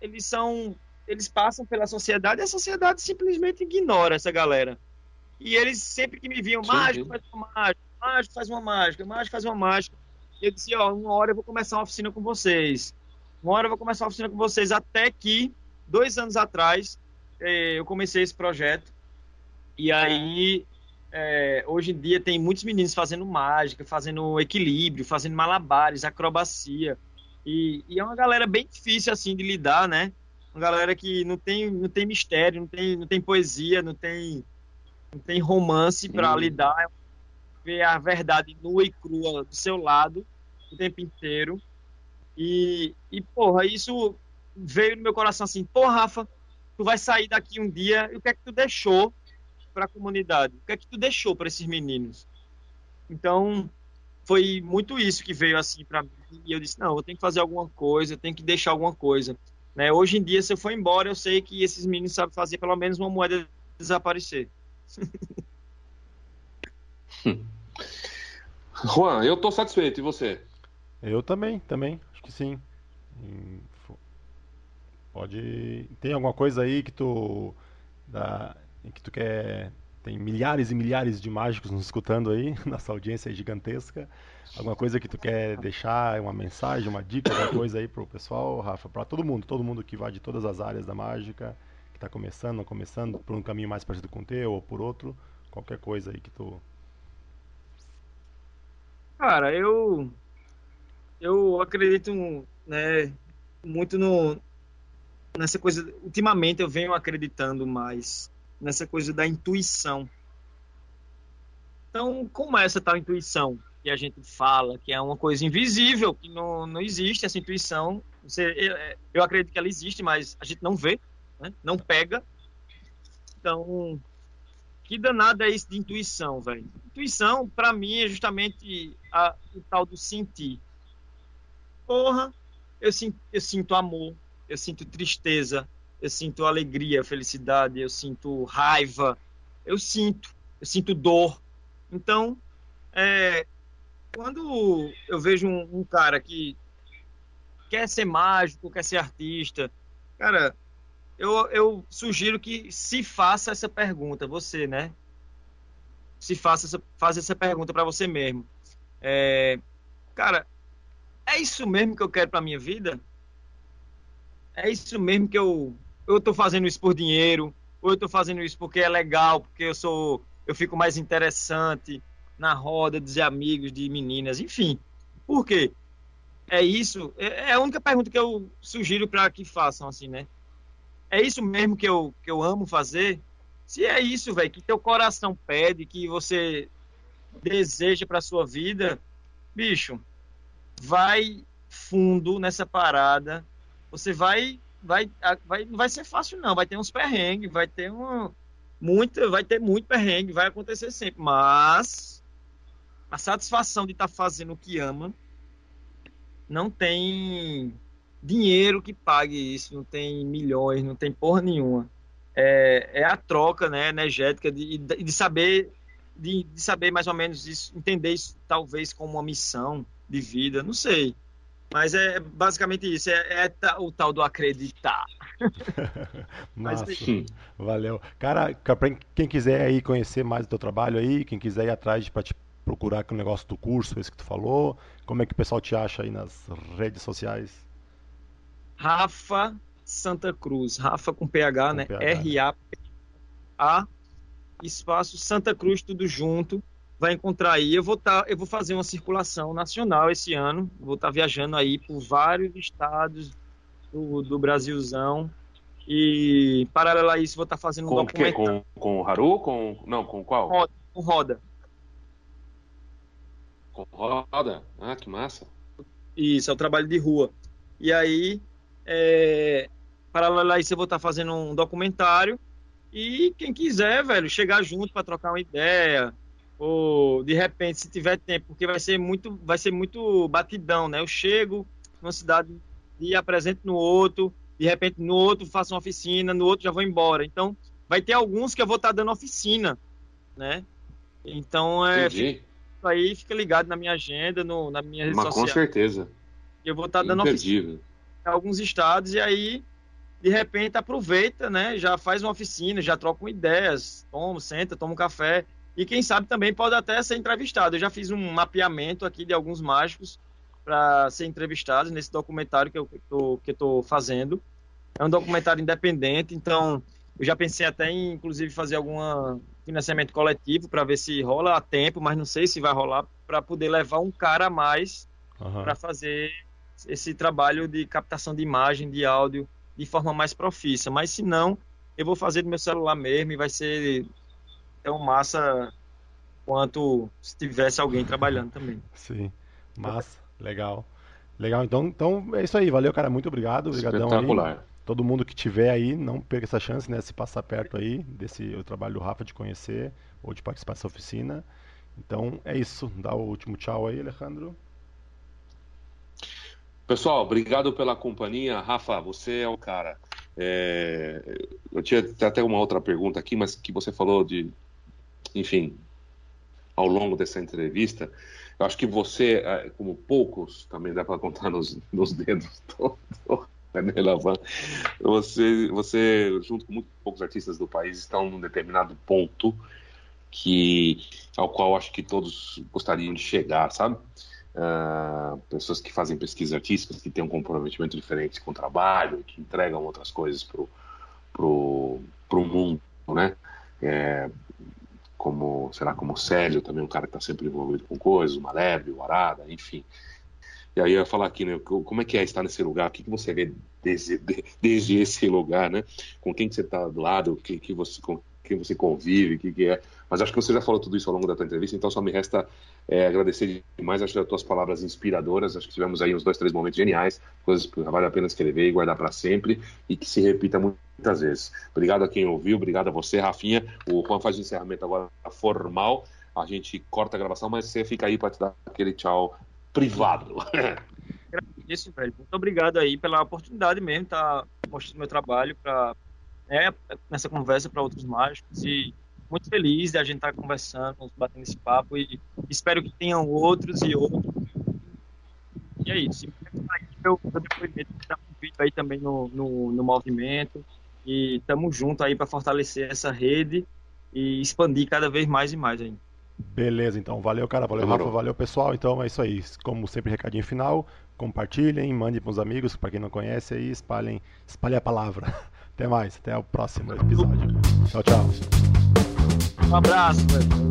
Speaker 3: eles são, eles passam pela sociedade e a sociedade simplesmente ignora essa galera. E eles sempre que me viam, mágico, faz uma mágica, mágico, faz uma mágica, mágico, faz uma mágica. E eu disse, ó, uma hora eu vou começar uma oficina com vocês. Uma hora eu vou começar uma oficina com vocês. Até que, dois anos atrás, eu comecei esse projeto e aí, é, hoje em dia, tem muitos meninos fazendo mágica, fazendo equilíbrio, fazendo malabares, acrobacia. E, e, é uma galera bem difícil, assim, de lidar, né? Uma galera que não tem, não tem mistério, não tem, não tem poesia, não tem, não tem romance para lidar. Ver a verdade nua e crua do seu lado o tempo inteiro. E, e porra, isso veio no meu coração assim, pô, Rafa, tu vai sair daqui um dia e o que é que tu deixou para a comunidade? O que é que tu deixou para esses meninos? Então, foi muito isso que veio assim para mim. E eu disse: não, eu tenho que fazer alguma coisa, eu tenho que deixar alguma coisa. Né? Hoje em dia, se eu for embora, eu sei que esses meninos sabem fazer pelo menos uma moeda desaparecer.
Speaker 2: Juan, eu tô satisfeito. E você?
Speaker 1: Eu também, também. Acho que sim. Pode. Tem alguma coisa aí que tu. Da que tu quer. Tem milhares e milhares de mágicos nos escutando aí, nossa audiência é gigantesca. Alguma coisa que tu quer deixar, uma mensagem, uma dica, alguma coisa aí pro pessoal, Rafa? Para todo mundo, todo mundo que vai de todas as áreas da mágica, que está começando, não começando, por um caminho mais parecido com o teu ou por outro, qualquer coisa aí que tu.
Speaker 3: Cara, eu. Eu acredito né, muito no, nessa coisa. Ultimamente eu venho acreditando mais nessa coisa da intuição. Então, como é essa tal intuição que a gente fala, que é uma coisa invisível, que não, não existe essa intuição? Você, eu acredito que ela existe, mas a gente não vê, né? não pega. Então, que danada é isso de intuição, velho? Intuição, para mim, é justamente a, o tal do sentir. porra, eu eu sinto amor, eu sinto tristeza, eu sinto alegria, felicidade, eu sinto raiva, eu sinto, eu sinto dor. Então, é, quando eu vejo um, um, cara que quer ser mágico, quer ser artista, cara, eu, eu sugiro que se faça essa pergunta, você, né? Se faça essa, faz essa pergunta para você mesmo. É, cara, é isso mesmo que eu quero para minha vida? É isso mesmo que eu eu tô fazendo isso por dinheiro, ou eu tô fazendo isso porque é legal, porque eu sou eu fico mais interessante na roda de amigos, de meninas, enfim. Por quê? É isso, é, é a única pergunta que eu sugiro para que façam assim, né? É isso mesmo que eu, que eu amo fazer? Se é isso, velho, que teu coração pede, que você deseja para sua vida, bicho, vai fundo nessa parada. Você vai, vai, vai, não vai ser fácil não, vai ter uns perrengues, vai ter um, muito, vai ter muito perrengue, vai acontecer sempre, mas a satisfação de estar tá fazendo o que ama não tem dinheiro que pague isso, não tem milhões, não tem porra nenhuma. É, é a troca né, energética de, de saber de, de, saber mais ou menos isso, entender isso talvez como uma missão de vida, não sei. Mas é basicamente isso, é, é o tal do acreditar.
Speaker 1: Massa, valeu. Cara, quem quiser aí conhecer mais do teu trabalho aí, quem quiser ir atrás para te procurar com o negócio do curso, esse que tu falou, como é que o pessoal te acha aí nas redes sociais?
Speaker 3: Rafa Santa Cruz, Rafa com PH, com né? R-A-A espaço Santa Cruz, tudo junto. Vai encontrar aí. Eu vou, tá, eu vou fazer uma circulação nacional esse ano. Vou estar tá viajando aí por vários estados do, do Brasilzão. E paralelo a isso, vou estar tá fazendo
Speaker 2: com um documentário. Com, com o Haru? Com, não, com qual?
Speaker 3: Roda, com Roda.
Speaker 2: Com Roda? Ah, que massa.
Speaker 3: Isso, é o trabalho de rua. E aí, é, paralelo a isso, eu vou estar tá fazendo um documentário e quem quiser, velho, chegar junto para trocar uma ideia, ou de repente, se tiver tempo, porque vai ser muito, vai ser muito batidão, né? Eu chego numa cidade e apresento no outro, de repente no outro faço uma oficina, no outro já vou embora. Então, vai ter alguns que eu vou estar tá dando oficina, né? Então, é, fica, aí fica ligado na minha agenda, no, na minha
Speaker 2: rede Mas, social. Com certeza.
Speaker 3: Eu vou estar tá dando oficina em alguns estados e aí de repente aproveita, né? Já faz uma oficina, já troca ideias, toma, senta, toma um café. E quem sabe também pode até ser entrevistado. Eu já fiz um mapeamento aqui de alguns mágicos para ser entrevistados nesse documentário que eu estou que eu fazendo. É um documentário independente, então eu já pensei até em, inclusive, fazer algum financiamento coletivo para ver se rola a tempo, mas não sei se vai rolar, para poder levar um cara a mais uhum. para fazer esse trabalho de captação de imagem, de áudio de forma mais profícia. Mas se não, eu vou fazer do meu celular mesmo e vai ser tão massa quanto se tivesse alguém trabalhando também.
Speaker 1: Sim, massa, legal. Legal, então, então é isso aí, valeu, cara, muito obrigado, obrigadão Espetacular. Aí. Todo mundo que tiver aí, não perca essa chance, né, se passar perto aí desse o trabalho do Rafa de conhecer ou de participar dessa oficina. Então é isso, dá o último tchau aí, Alejandro.
Speaker 2: Pessoal, obrigado pela companhia. Rafa, você é o cara. É... Eu tinha até uma outra pergunta aqui, mas que você falou de, enfim, ao longo dessa entrevista. Eu acho que você, é, como poucos, também dá para contar nos, nos dedos, você, você, junto com muito poucos artistas do país, estão num determinado ponto que ao qual acho que todos gostariam de chegar, sabe? Uh, pessoas que fazem pesquisas artísticas, que têm um comprometimento diferente com o trabalho, que entregam outras coisas para o pro, pro mundo, né? É, como, sei lá, como o Célio, também um cara que está sempre envolvido com coisas, o Maleb, o Arada, enfim. E aí eu ia falar aqui, né, como é que é estar nesse lugar, o que, que você vê desde, desde esse lugar, né? Com quem que você está do lado, que, que você, com quem você convive, o que, que é mas acho que você já falou tudo isso ao longo da tua entrevista, então só me resta é, agradecer demais acho as tuas palavras inspiradoras. Acho que tivemos aí uns dois, três momentos geniais, coisas que vale a pena escrever e guardar para sempre e que se repita muitas vezes. Obrigado a quem ouviu, obrigado a você, Rafinha. O Juan faz o encerramento agora formal. A gente corta a gravação, mas você fica aí para te dar aquele tchau privado.
Speaker 3: isso, velho. Muito obrigado aí pela oportunidade mesmo, tá mostrando meu trabalho para né, nessa conversa para outros mágicos e muito feliz de a gente estar tá conversando, batendo esse papo e espero que tenham outros e outros. E é isso. Eu, depoimento está vídeo aí também no, no, no movimento e estamos juntos aí para fortalecer essa rede e expandir cada vez mais e mais ainda.
Speaker 1: Beleza, então. Valeu, cara. Valeu, Rafa. Valeu, pessoal. Então é isso aí. Como sempre, recadinho final. Compartilhem, mandem para os amigos, para quem não conhece aí, espalhem, espalhem a palavra. Até mais, até o próximo episódio. Tchau, tchau.
Speaker 3: Um abraço, velho.